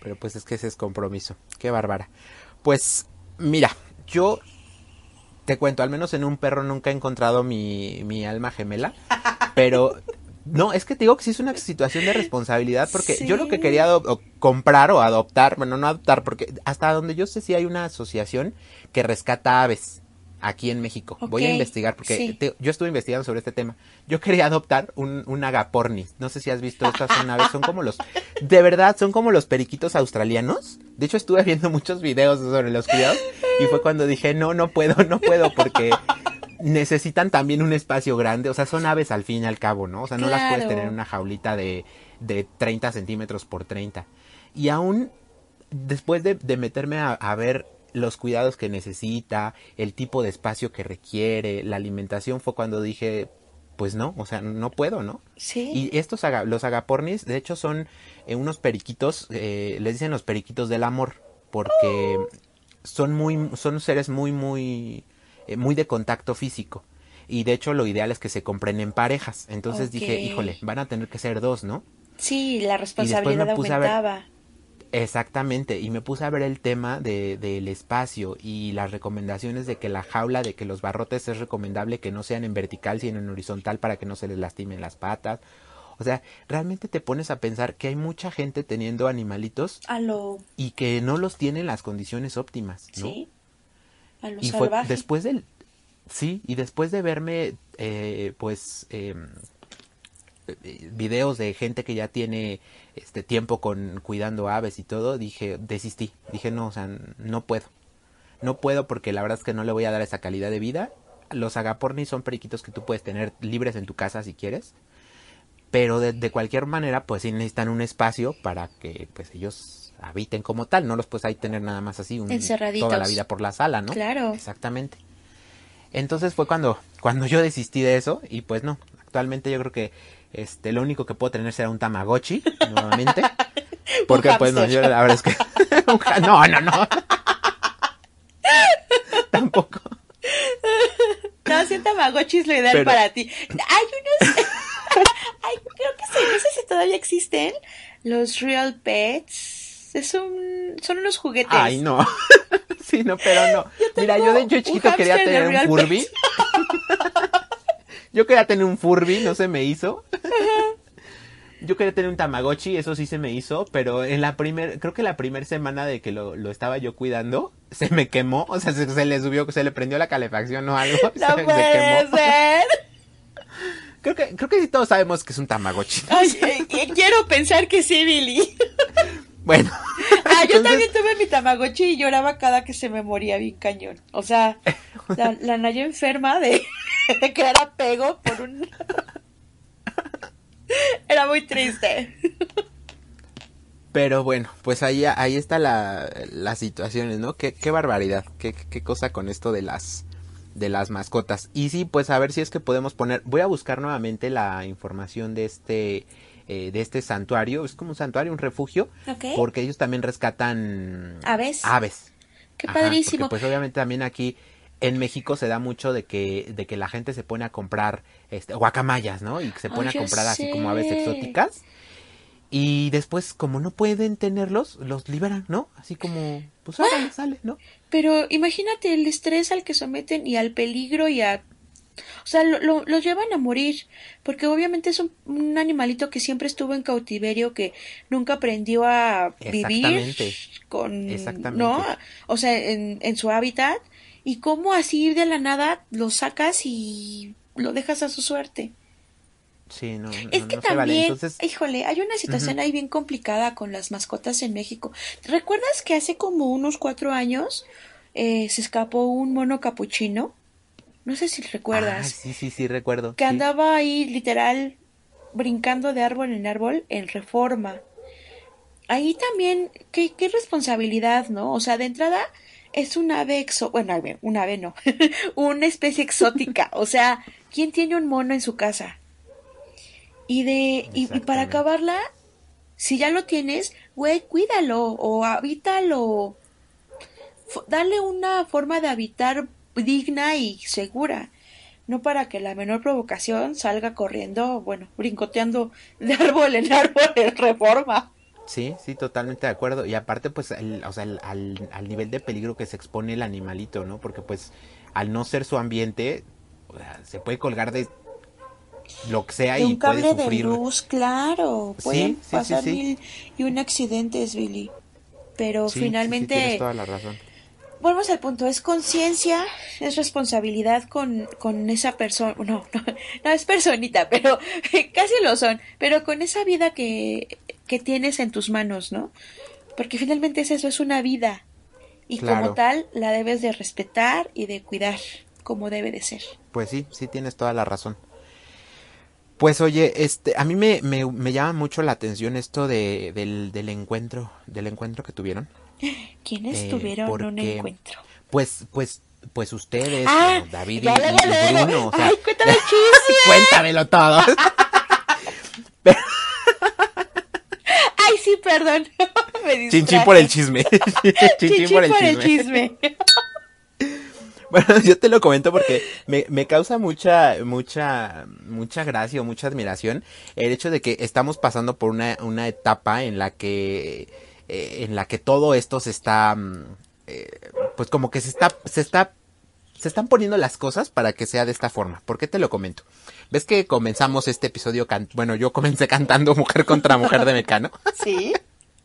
Pero pues es que ese es compromiso. Qué bárbara. Pues mira, yo te cuento, al menos en un perro nunca he encontrado mi, mi alma gemela. Pero no, es que te digo que sí es una situación de responsabilidad porque yo lo que quería o comprar o adoptar, bueno, no adoptar, porque hasta donde yo sé sí hay una asociación que rescata aves aquí en México. Voy a investigar porque sí. te- yo estuve investigando sobre este tema. Yo quería adoptar un, un agapornis. No sé si has visto estas son aves, son como los, de verdad, son como los periquitos australianos. De hecho estuve viendo muchos videos sobre los cuidados y fue cuando dije, no, no puedo, no puedo porque necesitan también un espacio grande. O sea, son aves al fin y al cabo, ¿no? O sea, no las puedes tener en una jaulita de, de 30 centímetros por 30. Y aún después de, de meterme a, a ver los cuidados que necesita, el tipo de espacio que requiere, la alimentación, fue cuando dije, pues no, o sea, no puedo, ¿no? Sí. Y estos aga- los agapornis, de hecho, son eh, unos periquitos, eh, les dicen los periquitos del amor, porque son muy, son seres muy, muy, eh, muy de contacto físico. Y de hecho, lo ideal es que se compren en parejas. Entonces dije, híjole, van a tener que ser dos, ¿no? Sí, la responsabilidad me puse a ver- aumentaba. Exactamente, y me puse a ver el tema de, del espacio y las recomendaciones de que la jaula, de que los barrotes es recomendable que no sean en vertical sino en horizontal para que no se les lastimen las patas. O sea, realmente te pones a pensar que hay mucha gente teniendo animalitos A lo, y que no los tienen en las condiciones óptimas, ¿no? sí, a lo y fue salvaje. después del sí y después de verme eh, pues eh, videos de gente que ya tiene este tiempo con cuidando aves y todo dije desistí. Dije no o sea no puedo. No puedo porque la verdad es que no le voy a dar esa calidad de vida. Los agapornis son periquitos que tú puedes tener libres en tu casa si quieres. Pero de, de cualquier manera pues sí necesitan un espacio para que pues ellos habiten como tal. No los puedes ahí tener nada más así un- Encerraditos. toda la vida por la sala no Claro. exactamente. Entonces fue cuando cuando yo desistí de eso y pues no actualmente yo creo que este lo único que puedo tener será un tamagotchi nuevamente porque pues no yo la verdad es que no no no tampoco No, sí, un Tamagotchi es lo ideal Pero- para ti. Hay unos. Ay, creo que sí, no sé si todavía existen. Los Real Pets. Es un. Son unos juguetes. ay no sí no pero no mira yo de hecho chiquito quería tener un Furby. Yo quería tener un Furby no se me hizo Yo quería tener un Tamagotchi, eso sí se me hizo, pero en la primer, creo que la primera semana de que lo, lo estaba yo cuidando, se me quemó, o sea, se, se le subió, se le prendió la calefacción o algo, se, No se puede quemó. ser. Creo que, creo que sí todos sabemos que es un Tamagotchi. Ay, eh, eh, quiero pensar que sí, Billy. Bueno. Ah, yo también tuve mi Tamagotchi y lloraba cada que se me moría bien cañón. O sea, la, la Naya enferma de que era pego por un... Era muy triste. Pero bueno, pues ahí, ahí está la, las situaciones, ¿no? Qué, qué barbaridad, qué, qué cosa con esto de las de las mascotas. Y sí, pues a ver si es que podemos poner, voy a buscar nuevamente la información de este eh, de este santuario, es como un santuario, un refugio, Ok. porque ellos también rescatan ¿Aves? aves. Qué Ajá, padrísimo. porque, pues obviamente también aquí en México se da mucho de que de que la gente se pone a comprar este guacamayas, ¿no? Y se pone a comprar así sé. como aves exóticas. Y después, como no pueden tenerlos, los liberan, ¿no? Así como, pues órale, sale, ¿no? Pero imagínate el estrés al que someten y al peligro y a O sea, lo, los llevan a morir, porque obviamente es un, animalito que siempre estuvo en cautiverio, que nunca aprendió a vivir con, ¿no? O sea, en, en su hábitat, y cómo así de la nada lo sacas y lo dejas a su suerte. Sí, no, es que también, híjole, hay una situación ahí bien complicada con las mascotas en México. ¿Recuerdas que hace como unos cuatro años eh, se escapó un mono capuchino? No sé si recuerdas. sí, sí, sí, recuerdo. Que andaba ahí literal brincando de árbol en árbol en reforma. Ahí también, qué, qué responsabilidad, ¿no? O sea, de entrada es un ave exo... Bueno, un ave no. una especie exótica. O sea, ¿quién tiene un mono en su casa? Y de y, para acabarla, si ya lo tienes, güey, cuídalo o habítalo. Dale una forma de habitar digna y segura. No para que la menor provocación salga corriendo, bueno, brincoteando de árbol en árbol en reforma. Sí, sí, totalmente de acuerdo. Y aparte, pues, o sea, al, al, nivel de peligro que se expone el animalito, ¿no? Porque, pues, al no ser su ambiente, se puede colgar de lo que sea y un cable de luz, claro, pueden pasar mil y un accidente es Billy. Pero finalmente tienes toda la razón. Volvemos al punto, es conciencia, es responsabilidad con, con esa persona, no, no, no es personita, pero casi lo son, pero con esa vida que, que tienes en tus manos, ¿no? Porque finalmente es eso, es una vida. Y como tal, la debes de respetar y de cuidar como debe de ser. Pues sí, sí tienes toda la razón. Pues oye, este, a mí me, me, llama mucho la atención esto de, del, del encuentro, del encuentro que tuvieron. ¿ Quiénes eh, tuvieron un encuentro? Pues, pues, pues ustedes, ah, David y, Bruno. Ay, cuéntame el chisme. cuéntamelo todo. Ay, sí, perdón. Chinchín por el chisme. Chinchín, por el chisme. Bueno, yo te lo comento porque me, me causa mucha, mucha, mucha gracia o mucha admiración el hecho de que estamos pasando por una, una etapa en la que, eh, en la que todo esto se está, mm, eh, pues como que se está, se está, se están poniendo las cosas para que sea de esta forma. ¿Por qué te lo comento? ¿Ves que comenzamos este episodio, bueno, yo comencé cantando Mujer contra Mujer de Mecano? Sí.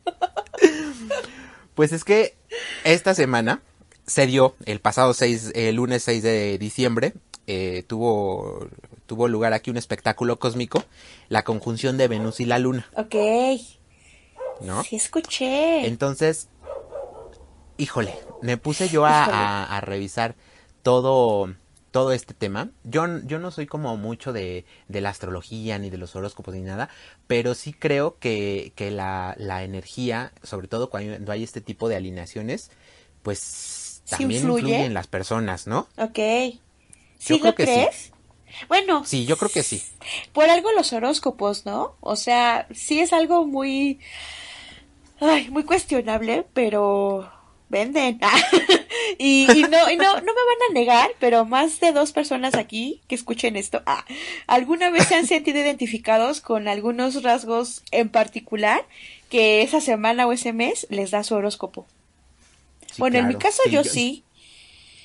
pues es que esta semana se dio el pasado 6, el lunes 6 de diciembre, eh, tuvo, tuvo lugar aquí un espectáculo cósmico, la conjunción de Venus y la Luna. Ok. ¿No? Sí, escuché. Entonces, híjole, me puse yo a, a, revisar todo, todo este tema. Yo, yo no soy como mucho de, de, la astrología ni de los horóscopos ni nada, pero sí creo que, que la, la energía, sobre todo cuando hay este tipo de alineaciones, pues también influye? en las personas, ¿no? Ok. ¿Sí lo crees? Bueno. Sí, yo creo que sí. Por algo los horóscopos, ¿no? O sea, sí es algo muy... Ay, muy cuestionable, pero venden. y, no, y no, no me van a negar, pero más de dos personas aquí que escuchen esto, ah, alguna vez se han sentido identificados con algunos rasgos en particular que esa semana o ese mes les da su horóscopo bueno, en mi caso yo, sí.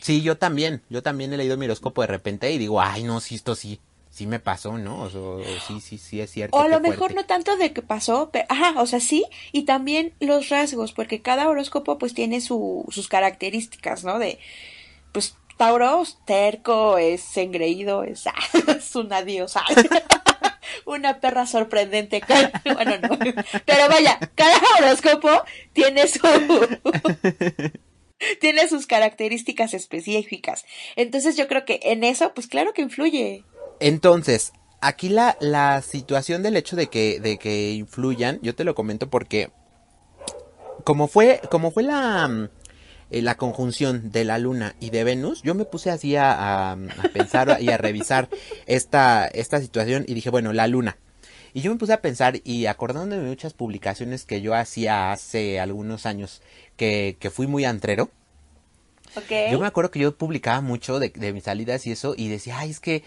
Sí, yo también. Yo también he leído mi horóscopo de repente y digo, ay, no, sí, esto sí, sí me pasó, ¿no? O, sí, sí, sí, es cierto. O a lo mejor no tanto de que pasó, pero, ajá, o sea, sí, y también los rasgos, porque cada horóscopo pues tiene su, sus características, ¿no? De, pues, Tauro, terco, es engreído, es, es una diosa. una perra sorprendente. Bueno, no. Pero vaya, cada horóscopo tiene su. tiene sus características específicas. Entonces yo creo que en eso, pues claro que influye. Entonces, aquí la, la situación del hecho de que, de que influyan, yo te lo comento porque como fue, como fue la, eh, la conjunción de la Luna y de Venus, yo me puse así a, pensar y a revisar esta, esta situación y dije, bueno, la Luna. Y yo me puse a pensar y acordándome de muchas publicaciones que yo hacía hace algunos años que, que fui muy antrero. Yo me acuerdo que yo publicaba mucho de, de, mis salidas y eso y decía, ay, es que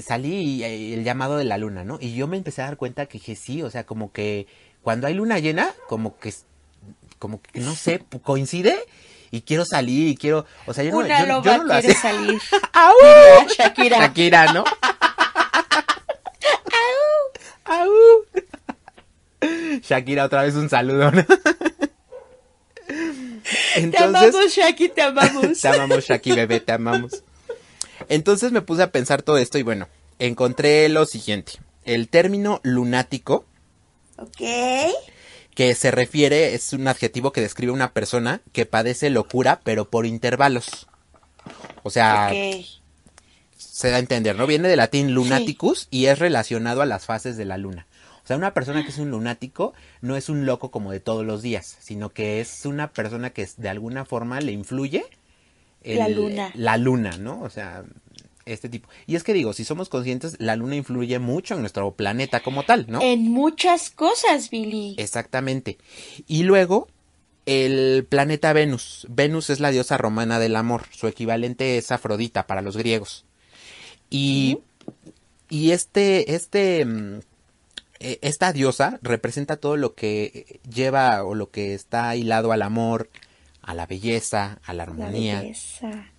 salí y, eh, el llamado de la luna, ¿no? Y yo me empecé a dar cuenta que dije, sí, o sea, como que cuando hay luna llena, como que, como que, no sé, coincide y quiero salir y quiero, o sea, yo no, Una yo, loba yo no lo quiere hacía. salir. ¡Au! Shakira. Shakira, ¿no? ¡Au! Shakira, otra vez un saludo, ¿no? Te amamos, Shaki, te amamos. Te amamos, Shaki, bebé, te amamos. Entonces me puse a pensar todo esto y bueno, encontré lo siguiente. El término lunático, ok. que se refiere, es un adjetivo que describe una persona que padece locura, pero por intervalos. O sea, se da a entender, ¿no? Viene del latín lunaticus y es relacionado a las fases de la luna. O sea, una persona que es un lunático no es un loco como de todos los días, sino que es una persona que de alguna forma le influye La luna. La luna, ¿no? O sea, este tipo. Y es que digo, si somos conscientes, la luna influye mucho en nuestro planeta como tal, ¿no? En muchas cosas, Billy. Exactamente. Y luego, el planeta Venus. Venus es la diosa romana del amor. Su equivalente es Afrodita para los griegos. Y, y este, este, mm, esta diosa representa todo lo que lleva o lo que está hilado al amor, a la belleza, a la armonía,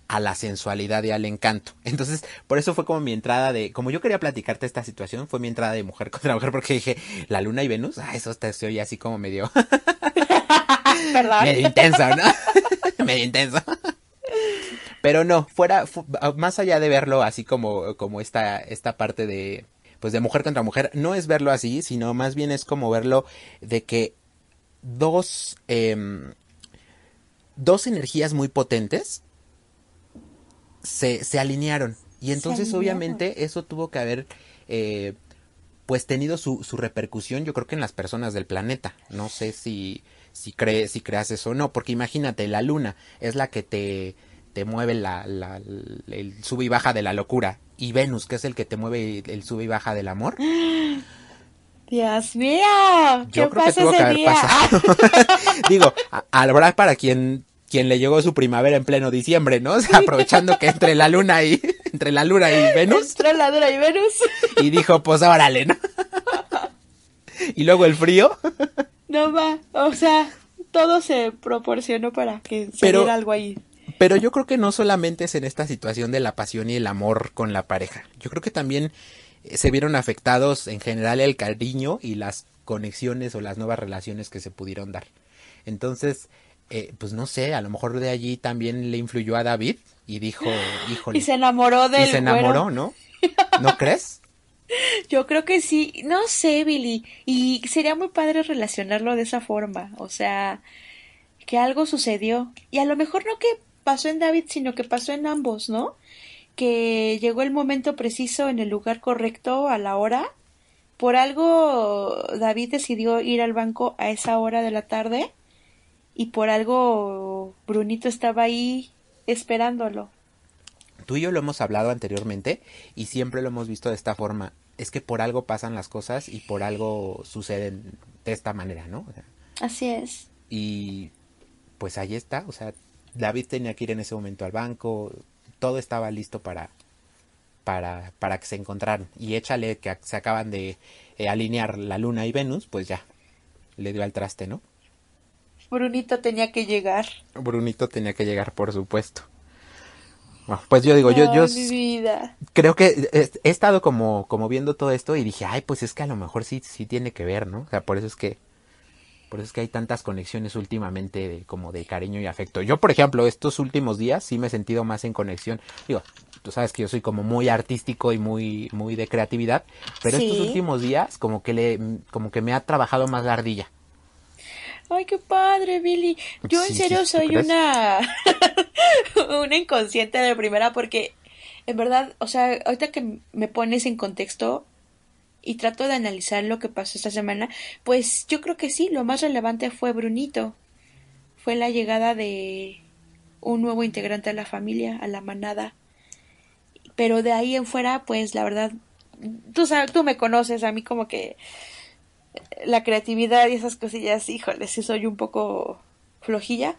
a la sensualidad y al encanto. Entonces, por eso fue como mi entrada de, como yo quería platicarte esta situación, fue mi entrada de mujer contra mujer porque dije, la luna y Venus, ah, eso te se oye así como medio, medio intenso, ¿no? medio intenso. Pero no, fuera, fu- más allá de verlo así como, como esta, esta parte de, pues de mujer contra mujer, no es verlo así, sino más bien es como verlo de que dos, em, dos energías muy potentes se, se alinearon. Y entonces alinearon. obviamente eso tuvo que haber eh, pues tenido su, su repercusión yo creo que en las personas del planeta. No sé si, si, si creas eso o no, porque imagínate, la luna es la que te, te mueve la, la- el sube y baja de la locura. Y Venus, que es el que te mueve el sube y baja del amor. Dios mío. ¿Qué Yo creo que tuvo que haber día? pasado. Digo, habrá para quien quien le llegó su primavera en pleno diciembre, ¿no? O sea, aprovechando que entre la luna y entre la luna y Venus Entró la luna y Venus. y dijo, pues órale, ¿no? Y luego el frío, No va. O sea, todo se proporcionó para que se Pero- diera algo ahí. Pero yo creo que no solamente es en esta situación de la pasión y el amor con la pareja. Yo creo que también eh, se vieron afectados en general el cariño y las conexiones o las nuevas relaciones que se pudieron dar. Entonces, eh, pues no sé, a lo mejor de allí también le influyó a David y dijo, híjole, Y se enamoró del y se enamoró, güero. ¿no? ¿No crees? Yo creo que sí. No sé, Billy. Y sería muy padre relacionarlo de esa forma. O sea, que algo sucedió. Y a lo mejor no que pasó en David, sino que pasó en ambos, ¿no? Que llegó el momento preciso en el lugar correcto a la hora. Por algo David decidió ir al banco a esa hora de la tarde y por algo Brunito estaba ahí esperándolo. Tú y yo lo hemos hablado anteriormente y siempre lo hemos visto de esta forma. Es que por algo pasan las cosas y por algo suceden de esta manera, ¿no? O sea, Así es. y pues ahí está, o sea, David tenía que ir en ese momento al banco, todo estaba listo para para para que se encontraran y échale que se acaban de eh, alinear la luna y Venus, pues ya le dio al traste, ¿no? Brunito tenía que llegar. Brunito tenía que llegar, por supuesto. Bueno, pues yo digo, yo, yo mi vida. creo que he, he estado como, como viendo todo esto y dije, ay, pues es que a lo mejor sí, sí tiene que ver, ¿no? O sea, por eso es que, por eso es que hay tantas conexiones últimamente de, como de cariño y afecto. Yo, por ejemplo, estos últimos días sí me he sentido más en conexión. Digo, tú sabes que yo soy como muy artístico y muy, muy de creatividad, pero estos últimos días como que le, como que me ha trabajado más la ardilla. Ay, qué padre, Billy. Yo en serio sí, ¿tú soy crees? una una inconsciente de primera porque en verdad, o sea, ahorita que me pones en contexto y trato de analizar lo que pasó esta semana, pues yo creo que sí, lo más relevante fue Brunito. Fue la llegada de un nuevo integrante a la familia, a la manada. Pero de ahí en fuera, pues la verdad, tú sabes, tú me conoces, a mí como que la creatividad y esas cosillas, híjole, sí soy un poco flojilla,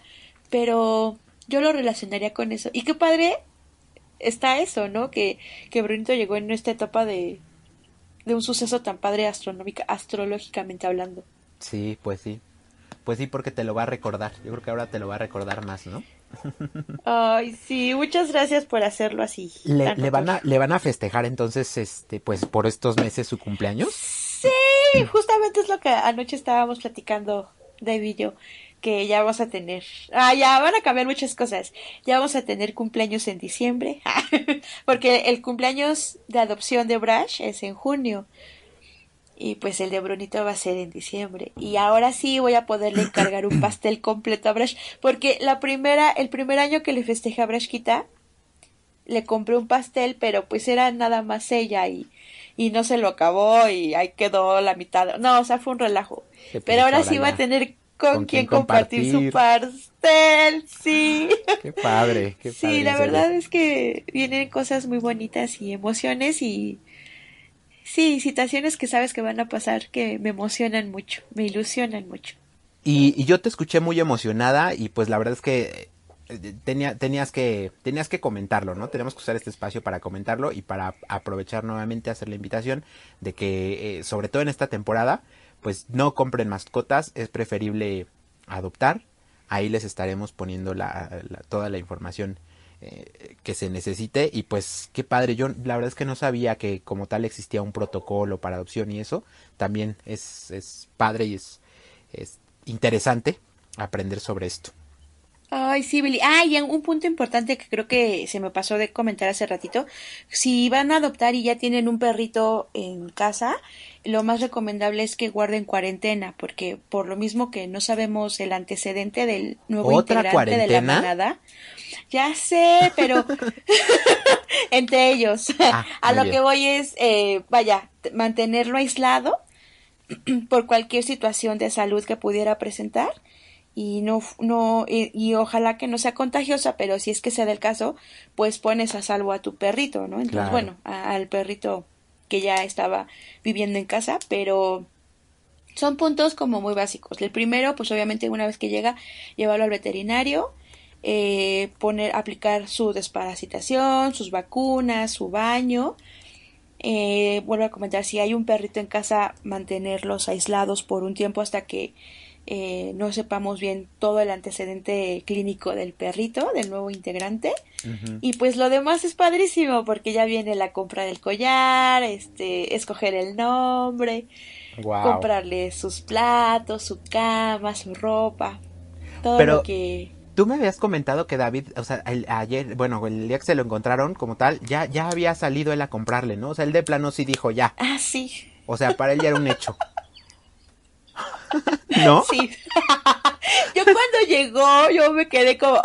pero yo lo relacionaría con eso. Y qué padre está eso, ¿no? Que, que Brunito llegó en esta etapa de, de un suceso tan padre astronómica, astrológicamente hablando. Sí, pues sí. Pues sí, porque te lo va a recordar. Yo creo que ahora te lo va a recordar más, ¿no? Ay, sí, muchas gracias por hacerlo así. ¿Le, le van a, ¿Le van a festejar entonces, este, pues, por estos meses su cumpleaños? Sí, justamente es lo que anoche estábamos platicando David y yo, que ya vamos a tener, ah, ya van a cambiar muchas cosas. Ya vamos a tener cumpleaños en diciembre, porque el cumpleaños de adopción de Brash es en junio y pues el de Brunito va a ser en diciembre. Y ahora sí voy a poderle encargar un pastel completo a Brash, porque la primera, el primer año que le festejé a Brashquita, le compré un pastel, pero pues era nada más ella y, y no se lo acabó y ahí quedó la mitad. No, o sea, fue un relajo. pero ahora sí va a tener con, quien compartir, su pastel, sí. Qué padre, qué padre. Sí, la verdad es que vienen cosas muy bonitas y emociones y sí, situaciones que sabes que van a pasar que me emocionan mucho, me ilusionan mucho. Y, yo te escuché muy emocionada y pues la verdad es que eh, tenía, tenías que tenías que comentarlo, ¿no? Tenemos que usar este espacio para comentarlo y para aprovechar nuevamente hacer la invitación de que eh, sobre todo en esta temporada pues no compren mascotas, es preferible adoptar. Ahí les estaremos poniendo la, toda la información eh, que se necesite y pues qué padre yo la verdad es que no sabía que como tal existía un protocolo para adopción y eso también es, es padre y es, es interesante aprender sobre esto Ay, sí, Billy. Ah, y un punto importante que creo que se me pasó de comentar hace ratito. Si van a adoptar y ya tienen un perrito en casa, lo más recomendable es que guarden cuarentena, porque por lo mismo que no sabemos el antecedente del nuevo integrante de la manada. Ya sé, pero entre ellos. Ah, a lo que voy es, eh, vaya, mantenerlo aislado por cualquier situación de salud que pudiera presentar y no, no, y, ojalá que no sea contagiosa, pero si es que sea del caso, pues pones a salvo a tu perrito, ¿no? Entonces, bueno, al perrito que ya estaba viviendo en casa, pero son puntos como muy básicos. El primero, pues obviamente una vez que llega, llevarlo al veterinario, eh, poner, aplicar su desparasitación, sus vacunas, su baño. Eh, vuelvo a comentar, si hay un perrito en casa, mantenerlos aislados por un tiempo hasta que eh, no sepamos bien todo el antecedente clínico del perrito, del nuevo integrante. Y pues lo demás es padrísimo porque ya viene la compra del collar, este, escoger el nombre, comprarle sus platos, su cama, su ropa, todo lo que... Tú me habías comentado que David, o sea, ayer, bueno, el día que se lo encontraron como tal, ya, ya había salido él a comprarle, ¿no? O sea, él de plano sí dijo ya. Ah, sí. O sea, para él ya era un hecho. ¿No? Sí. yo cuando llegó, yo me quedé como,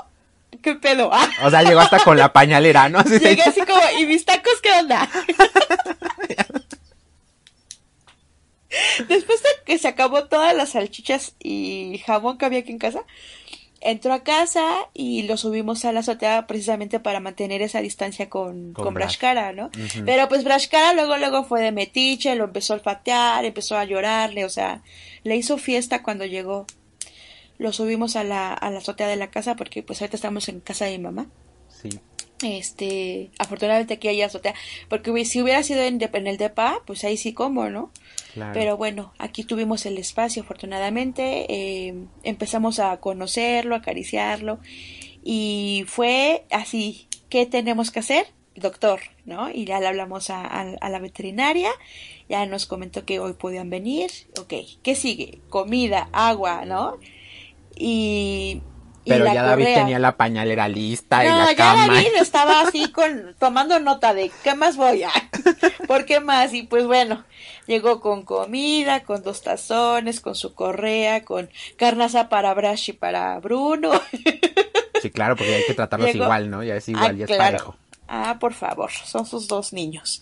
¿qué pedo? o sea, llegó hasta con la pañalera, ¿no? Llegué así como, ¿y mis tacos qué onda? Después de que se acabó todas las salchichas y jabón que había aquí en casa, entró a casa y lo subimos a la azotea precisamente para mantener esa distancia con, con, Brashkara, ¿no? Pero pues Brashkara luego, luego fue de metiche, lo empezó a olfatear, empezó a llorarle, o sea, le hizo fiesta cuando llegó. Lo subimos a la, a la azotea de la casa porque pues ahorita estamos en casa de mi mamá. Sí. Este, afortunadamente aquí hay azotea, porque si hubiera sido en, en el DEPA, pues ahí sí como, ¿no? Pero bueno, aquí tuvimos el espacio, afortunadamente. Eh, empezamos a conocerlo, a acariciarlo. Y fue así, ¿qué tenemos que hacer? Doctor, ¿no? Y ya le hablamos a, a la veterinaria, ya nos comentó que hoy podían venir. Ok, ¿qué sigue? Comida, agua, ¿no? Y pero ya David tenía la pañalera lista y la ya cama. David estaba así con tomando nota de qué más voy a, por qué más y pues bueno, llegó con comida, con dos tazones, con su correa, con carnaza para Brash y para Bruno. Sí, claro, porque hay que tratarlos igual, ¿no? Ya es igual, ah, ya es parejo. Ah, por favor, son sus dos niños.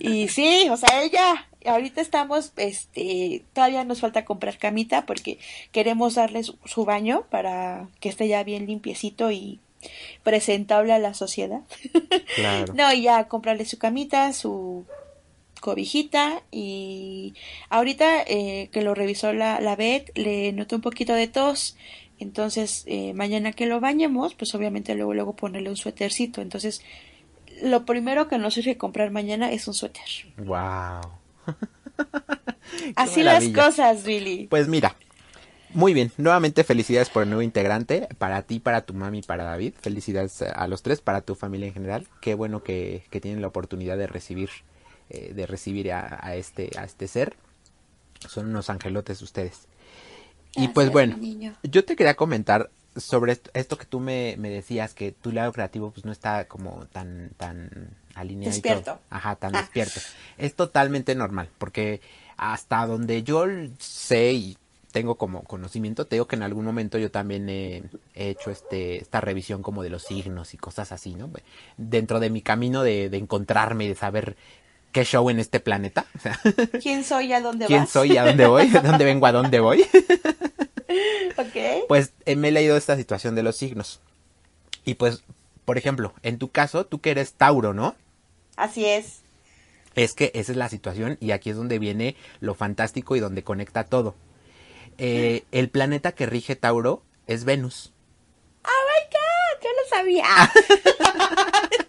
Y sí, o sea, ella, ahorita estamos, este, todavía nos falta comprar camita porque queremos darle su, baño para que esté ya bien limpiecito y presentable a la sociedad. Claro. no, y ya comprarle su camita, su cobijita y ahorita eh, que lo revisó la, la vet le notó un poquito de tos entonces eh, mañana que lo bañemos pues obviamente luego luego ponerle un suétercito entonces lo primero que nos urge comprar mañana es un suéter. Wow. Así las cosas, Billy. Pues mira, Muy bien, nuevamente felicidades por el nuevo integrante, para ti, para tu mami, para David, felicidades a los tres, para tu familia en general, qué bueno que, que tienen la oportunidad de recibir, eh, de recibir a, a, este, a este ser, son unos angelotes ustedes. y pues bueno, yo te quería comentar sobre esto, esto, que tú me, me, decías, que tu lado creativo pues no está como tan, tan alineado. Despierto. Ajá, tan ah. despierto. Es totalmente normal, porque hasta donde yo sé y tengo como conocimiento, te digo que en algún momento yo también he, hecho este, esta revisión como de los signos y cosas así, ¿no? Dentro de mi camino de, de encontrarme y de saber qué show en este planeta. ¿Quién soy y a dónde ¿Quién soy y a dónde voy? ¿De dónde vengo a dónde voy? ok. Pues eh, me he leído esta situación de los signos. Y pues, por ejemplo, en tu caso, tú que eres Tauro, ¿no? Así es. Es que esa es la situación y aquí es donde viene lo fantástico y donde conecta todo. Eh, el planeta que rige Tauro es Venus. ¡Oh, my God! Yo lo sabía.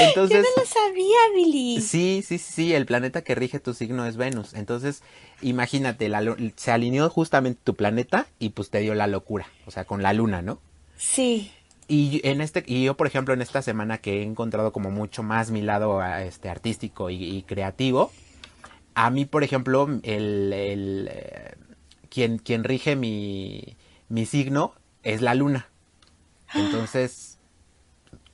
Entonces, Yo no lo sabía, Billy. Sí, sí, sí, el planeta que rige tu signo es Venus. Entonces, imagínate, se alineó justamente tu planeta y pues te dio la locura, o sea, con la luna, ¿no? Sí. Y en este, y yo por ejemplo en esta semana que he encontrado como mucho más mi lado este artístico y, creativo, a mí por ejemplo el, el eh, quien, quien rige mi, mi signo es la luna. Entonces,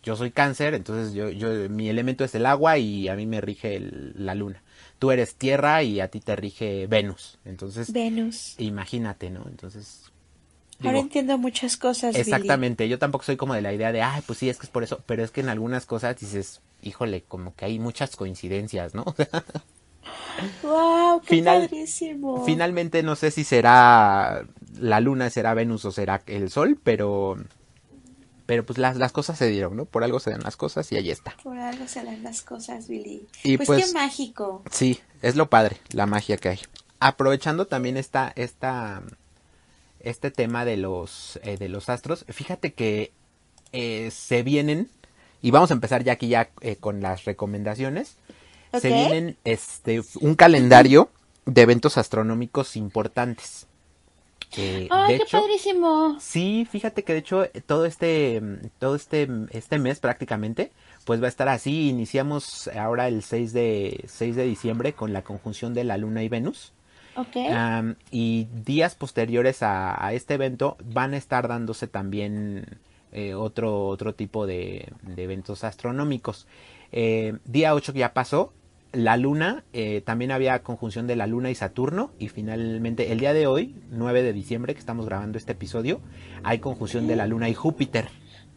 yo soy cáncer, entonces yo, yo, mi elemento es el agua y a mí me rige la luna. Tú eres tierra y a ti te rige Venus. Entonces, Venus. Imagínate, ¿no? Entonces. Ahora entiendo muchas cosas. Exactamente, yo tampoco soy como de la idea de, ay, pues sí, es que es por eso, pero es que en algunas cosas dices, híjole, como que hay muchas coincidencias, ¿no? ¡Wow! ¡Qué padrísimo! Finalmente no sé si será la luna, será Venus o será el sol, pero. Pero pues las, las cosas se dieron, ¿no? Por algo se dan las cosas y ahí está. Por algo se dan las cosas, Billy. Y pues, pues qué mágico. Sí, es lo padre, la magia que hay. Aprovechando también esta, esta, este tema de los, eh, de los astros, fíjate que eh, se vienen, y vamos a empezar ya aquí ya eh, con las recomendaciones se vienen este un calendario de eventos astronómicos importantes. ¡Ay, qué padrísimo! Sí, fíjate que de hecho todo este, todo este, este mes prácticamente, pues va a estar así. Iniciamos ahora el 6 de, 6 de diciembre con la conjunción de la Luna y Venus. Okay. y días posteriores a, este evento van a estar dándose también eh, otro, otro tipo de, de eventos astronómicos. Eh, día 8 que ya pasó, la luna, eh, también había conjunción de la luna y Saturno y finalmente el día de hoy, 9 de diciembre que estamos grabando este episodio, hay conjunción de la luna y Júpiter.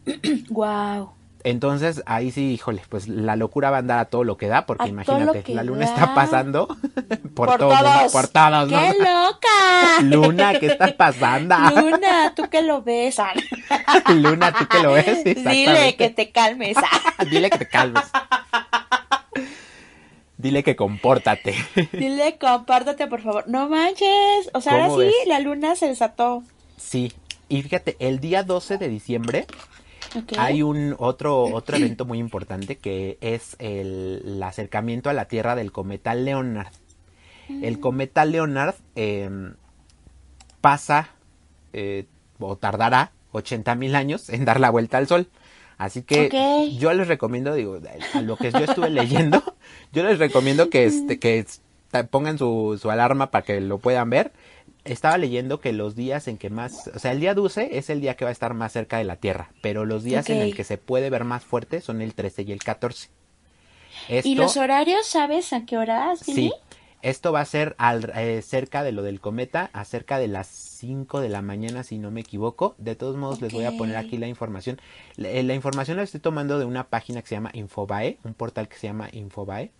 wow. Entonces ahí sí, híjole, pues la locura va a andar a todo lo que da, porque imagínate, la luna está pasando por, todos, por todos, ¡Qué loca! Luna, ¿qué está pasando? Luna, tú que lo ves. Luna, tú que lo ves. Dile que te calmes. Dile que te calmes. Dile que compórtate. Dile compórtate, por favor. No manches. O sea, ahora sí, la luna se desató. Sí. Y fíjate, el día 12 de diciembre hay un otro, otro evento muy importante que es el, acercamiento a la Tierra del cometa Leonard. El mm. cometa Leonard em, pasa eh, o tardará 80 mil años en dar la vuelta al Sol. Así que yo les recomiendo, digo, a lo que yo estuve leyendo, yo les recomiendo que, este, que pongan su, su alarma para que lo puedan ver. Estaba leyendo que los días en que más, o sea, el día 12 es el día que va a estar más cerca de la Tierra, pero los días en el que se puede ver más fuerte son el 13 y el 14. ¿Y los horarios sabes a qué horas? Sí, esto va a ser al, eh, cerca de lo del cometa, acerca de las 5 de la mañana, si no me equivoco. De todos modos, les voy a poner aquí la información. Eh, la, información la estoy tomando de una página que se llama Infobae, un portal que se llama Infobae.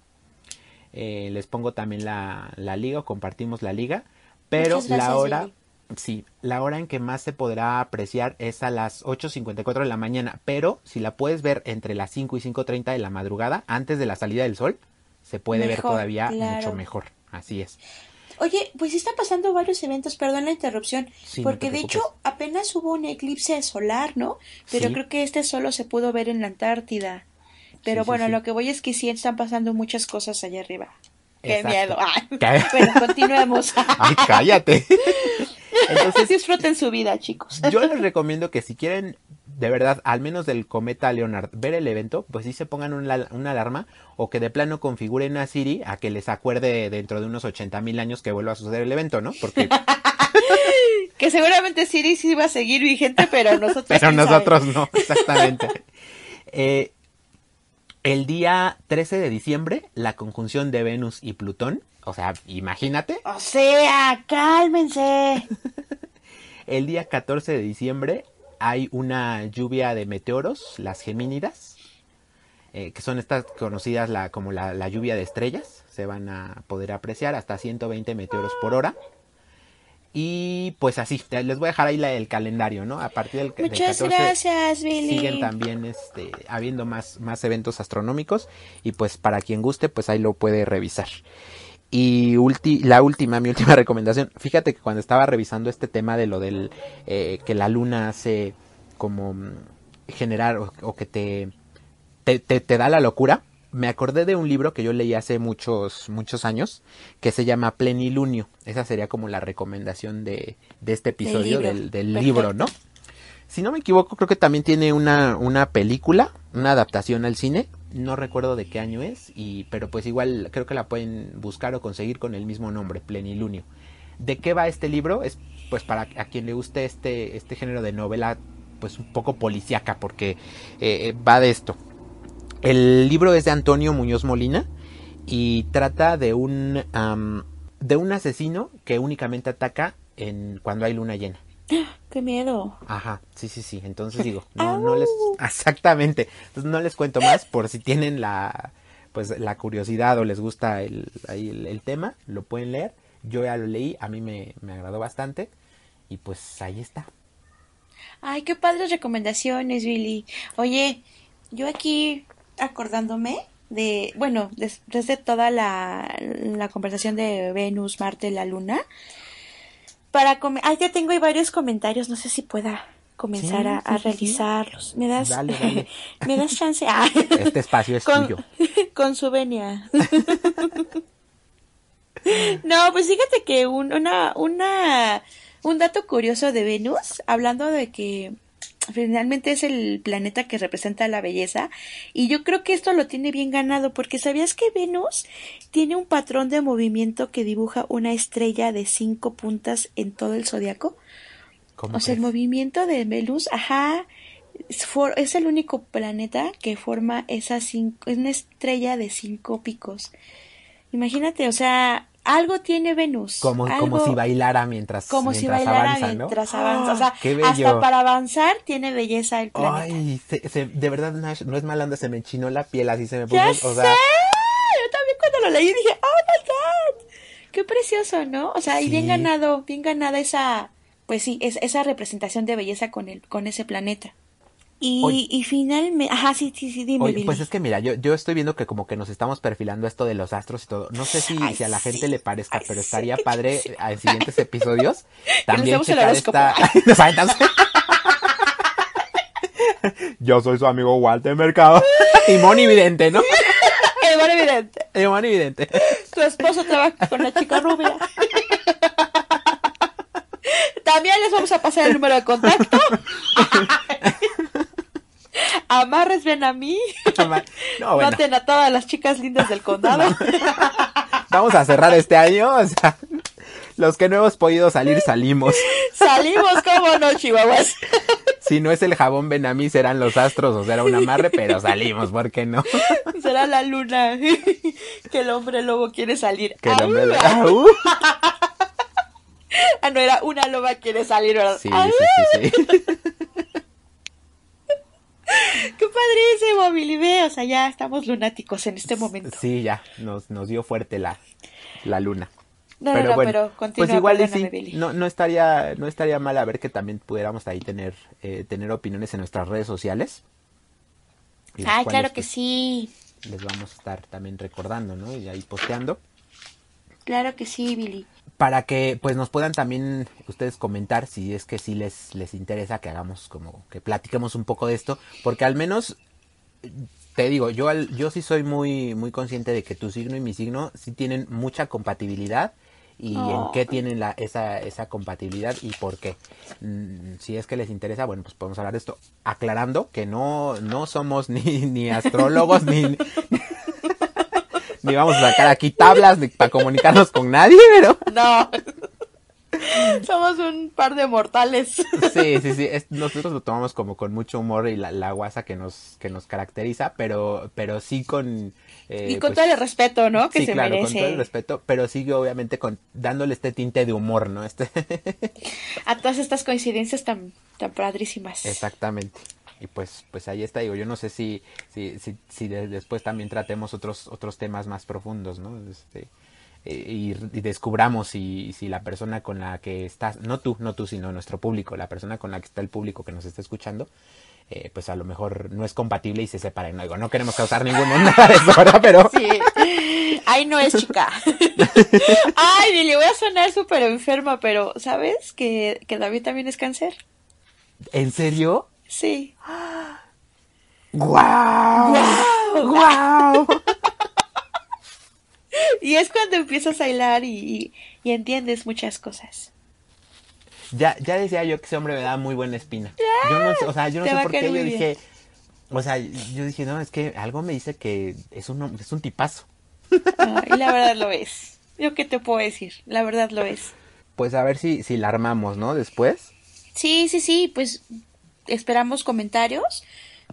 Eh, les pongo también la, la liga o compartimos la liga. Pero la hora, sí, la hora en que más se podrá apreciar es a las 8.54 de la mañana. Pero si la puedes ver entre las 5 y 5.30 de la madrugada, antes de la salida del sol, se puede ver todavía mucho mejor. Así es. Oye, pues están pasando varios eventos, perdón la interrupción, porque de hecho apenas hubo un eclipse solar, ¿no? Pero creo que este solo se pudo ver en la Antártida. Pero bueno, lo que voy es que sí están pasando muchas cosas allá arriba. Qué miedo. bueno, continuemos. Ay, cállate. Entonces, disfruten su vida, chicos. Yo les recomiendo que si quieren, de verdad, al menos del cometa Leonard, ver el evento, pues sí se pongan una, una alarma o que de plano configuren a Siri a que les acuerde dentro de unos 80 mil años que vuelva a suceder el evento, ¿no? Porque... que seguramente Siri sí va a seguir vigente, pero nosotros Pero nosotros no, exactamente. eh, el día 13 de diciembre, la conjunción de Venus y Plutón, o sea, imagínate. O sea, cálmense. el día 14 de diciembre hay una lluvia de meteoros, las gemínidas, eh, que son estas conocidas la, como la, la, lluvia de estrellas. Se van a poder apreciar hasta 120 meteoros por hora. Y pues así, les voy a dejar ahí la, el calendario, ¿no? A partir del, Muchas del 14 gracias, Billy. siguen también este, habiendo más, más eventos astronómicos y pues para quien guste, pues ahí lo puede revisar. Y ulti, la última, mi última recomendación, fíjate que cuando estaba revisando este tema de lo del eh, que la luna hace como mm, generar o, o que te, te, te, te da la locura, me acordé de un libro que yo leí hace muchos, muchos años, que se llama Plenilunio. Esa sería como la recomendación de, de este episodio del, del libro, ¿no? Si no me equivoco, creo que también tiene una, una película, una adaptación al cine. No recuerdo de qué año es, y, pero pues igual creo que la pueden buscar o conseguir con el mismo nombre, Plenilunio. ¿De qué va este libro? Es pues para a quien le guste este, este género de novela, pues un poco policíaca, porque eh, va de esto el libro es de Antonio Muñoz Molina y trata de un um, de un asesino que únicamente ataca en cuando hay luna llena. ¡Qué miedo! Ajá, sí, sí, sí. Entonces digo, no, no les exactamente. Entonces no les cuento más por si tienen la pues la curiosidad o les gusta el, ahí el, el tema, lo pueden leer. Yo ya lo leí, a mí me, me agradó bastante y pues ahí está. Ay, qué padres recomendaciones, Billy. Oye, yo aquí acordándome de, bueno, des, desde toda la, la, conversación de Venus, Marte, la Luna, para comer, ay, ya tengo ahí varios comentarios, no sé si pueda comenzar sí, a, a sí, realizarlos. Sí. ¿Me das, dale, dale. me das chance? Ah. Este espacio es con, tuyo. Con su venia. no, pues fíjate que un, una, una, un dato curioso de Venus, hablando de que finalmente es el planeta que representa la belleza y yo creo que esto lo tiene bien ganado porque sabías que Venus tiene un patrón de movimiento que dibuja una estrella de cinco puntas en todo el zodiaco. O sea, el movimiento de Venus, ajá, es, es, el único planeta que forma esa cinco, es una estrella de cinco picos. Imagínate, o sea, algo tiene Venus. Como, algo, como si bailara mientras, como mientras si bailara avanza, ¿no? mientras avanza. O sea, Qué bello. hasta para avanzar tiene belleza el planeta. Ay, se, se, de verdad, Nash, no es mal onda, se me enchinó la piel, así se me puso. Ya o sé. sea, Yo también cuando lo leí dije, oh my god. Qué precioso, ¿no? O sea, y Sí. bien ganado, bien ganada esa, pues sí, es, esa representación de belleza con el, con ese planeta. Y, Oye. y finalmente, ajá, sí, sí, sí, dime, Oye, pues es que mira, yo, yo estoy viendo que como que nos estamos perfilando esto de los astros y todo. No sé si, Ay, si a la sí. gente le parezca, Ay, pero sí, estaría padre chido. en siguientes episodios también el checar esta... Nos aventamos- Yo soy su amigo Walter Mercado. y Moni Vidente, ¿no? Eh, bueno, evidente. Y Moni Vidente. Tu esposo trabaja con la chica rubia. También les vamos a pasar el número de contacto. Amarres ven a mí. No, bueno, Maten a todas las chicas lindas del condado. vamos a cerrar este año. O sea, los que no hemos podido salir, salimos. Salimos como no, chihuahuas. Si no es el jabón Benamí, serán los astros o será un amarre, pero salimos, ¿por qué no? Será la luna que el hombre lobo quiere salir. Que el hombre... ¡Au! Ah, no, era una loba quiere salir, ¿verdad? Sí, ¡Au! sí, sí, sí. ¡Qué padrísimo, Billy! Ve, o sea, ya estamos lunáticos en este momento. Sí, ya, nos, nos dio fuerte la, la luna. No, no, no, pero continúa, pues igual sí, Billy. no, no estaría, no estaría mal a ver que también pudiéramos ahí tener, eh, tener opiniones en nuestras redes sociales. Ay, cuales, claro que pues, sí. Les vamos a estar también recordando, ¿no? Y ahí posteando. Claro que sí, Billy. Para que pues nos puedan también ustedes comentar si es que sí les, les interesa que hagamos como que platiquemos un poco de esto. Porque al menos te digo, yo, al- yo sí soy muy, muy consciente de que tu signo y mi signo sí tienen mucha compatibilidad y en qué tienen la, esa, esa compatibilidad y por qué. Mm, si es que les interesa, bueno, pues podemos hablar de esto, aclarando que no, no somos ni, ni astrólogos, ni, ni vamos a sacar aquí tablas para comunicarnos con nadie, pero... No. Somos un par de mortales. Sí, sí, sí. nosotros lo tomamos como con mucho humor y la, la guasa que nos, que nos caracteriza, pero, pero sí con... Eh, y con pues todo el respeto, ¿no? Que sí, claro, con todo el respeto, pero sigue obviamente con dándole este tinte de humor, ¿no? Este... A todas estas coincidencias tan, tan padrísimas. Exactamente y pues pues ahí está digo yo no sé si si si, si después también tratemos otros otros temas más profundos no este eh, y, descubramos si, si la persona con la que estás no tú no tú sino nuestro público la persona con la que está el público que nos está escuchando eh, pues a lo mejor no es compatible y se separen. No, digo, no queremos causar ningún nada de eso, Pero... Sí. Ay, no es chica. Ay, le voy a sonar súper enferma, pero ¿sabes que, que David también es cáncer? ¿En serio? Sí. ¡Guau! ¡Guau! y es cuando empiezas a bailar y, entiendes muchas cosas. Ya, ya decía yo que ese hombre me da muy buena espina. Yo no sé, o sea, yo no sé por qué yo dije, o sea, yo dije, no, es que algo me dice que es un, es un tipazo. y la verdad lo es. Yo qué te puedo decir, la verdad lo es. Pues a ver si, si la armamos, ¿no? Después. Sí, sí, sí, pues esperamos comentarios,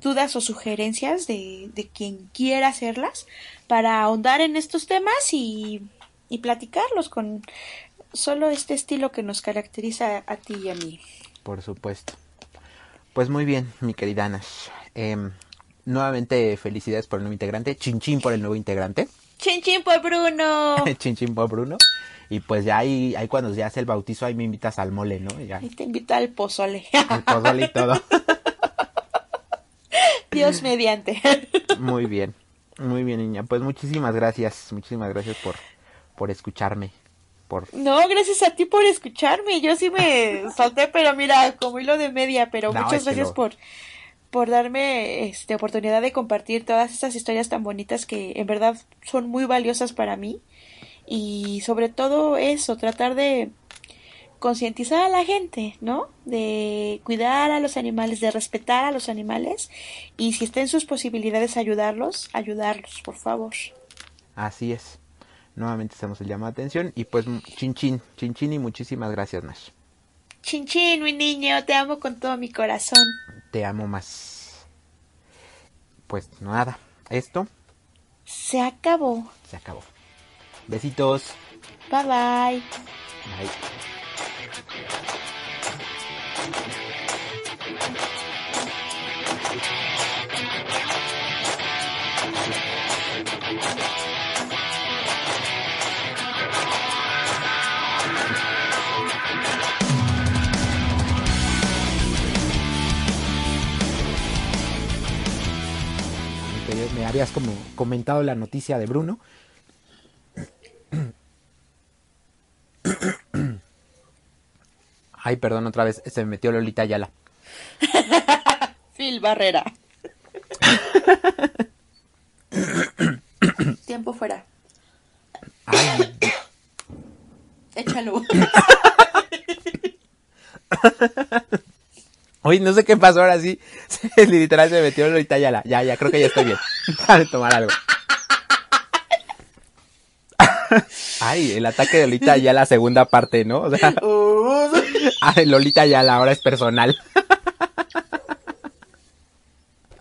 dudas o sugerencias de, de quien quiera hacerlas para ahondar en estos temas y, y platicarlos con solo este estilo que nos caracteriza a ti y a mí. Por supuesto. Pues muy bien, mi querida Ana. Em, nuevamente felicidades por el nuevo integrante. Chin por el nuevo integrante. Chin por Bruno. chin por Bruno. Y pues ya ahí, ahí cuando ya hace el bautizo, ahí me invitas al mole, ¿no? Ya. Ahí te invita al pozole. Al pozole y todo. Dios mediante. Muy bien, muy bien, niña. Pues muchísimas gracias, muchísimas gracias por, por escucharme. Por... No, gracias a ti por escucharme. Yo sí me salté, pero mira, como hilo de media, pero muchas gracias por por darme este oportunidad de compartir todas estas historias tan bonitas que en verdad son muy valiosas para mí y sobre todo eso, tratar de concientizar a la gente, ¿no? De cuidar a los animales, de respetar a los animales y si está en sus posibilidades ayudarlos, ayudarlos, por favor. Así es. Nuevamente hacemos el llamado de atención y pues chin chin, chin chin y muchísimas gracias Nash. Chin chin, mi niño, te amo con todo mi corazón. Te amo más. Pues nada, esto se acabó. Se acabó. Besitos. Bye bye. Bye. me habías como comentado la noticia de Bruno Ay, perdón, otra vez, se me metió Lolita Ayala. Phil Barrera. Tiempo fuera. Ay. Échalo. Oye, no sé qué pasó ahora sí. Literal se me metió Lolita Ayala. Ya, ya, creo que ya estoy bien. Para tomar algo. Ay, el ataque de Lolita ya la segunda parte, ¿no? O sea, uh. ay, Lolita ya la hora es personal.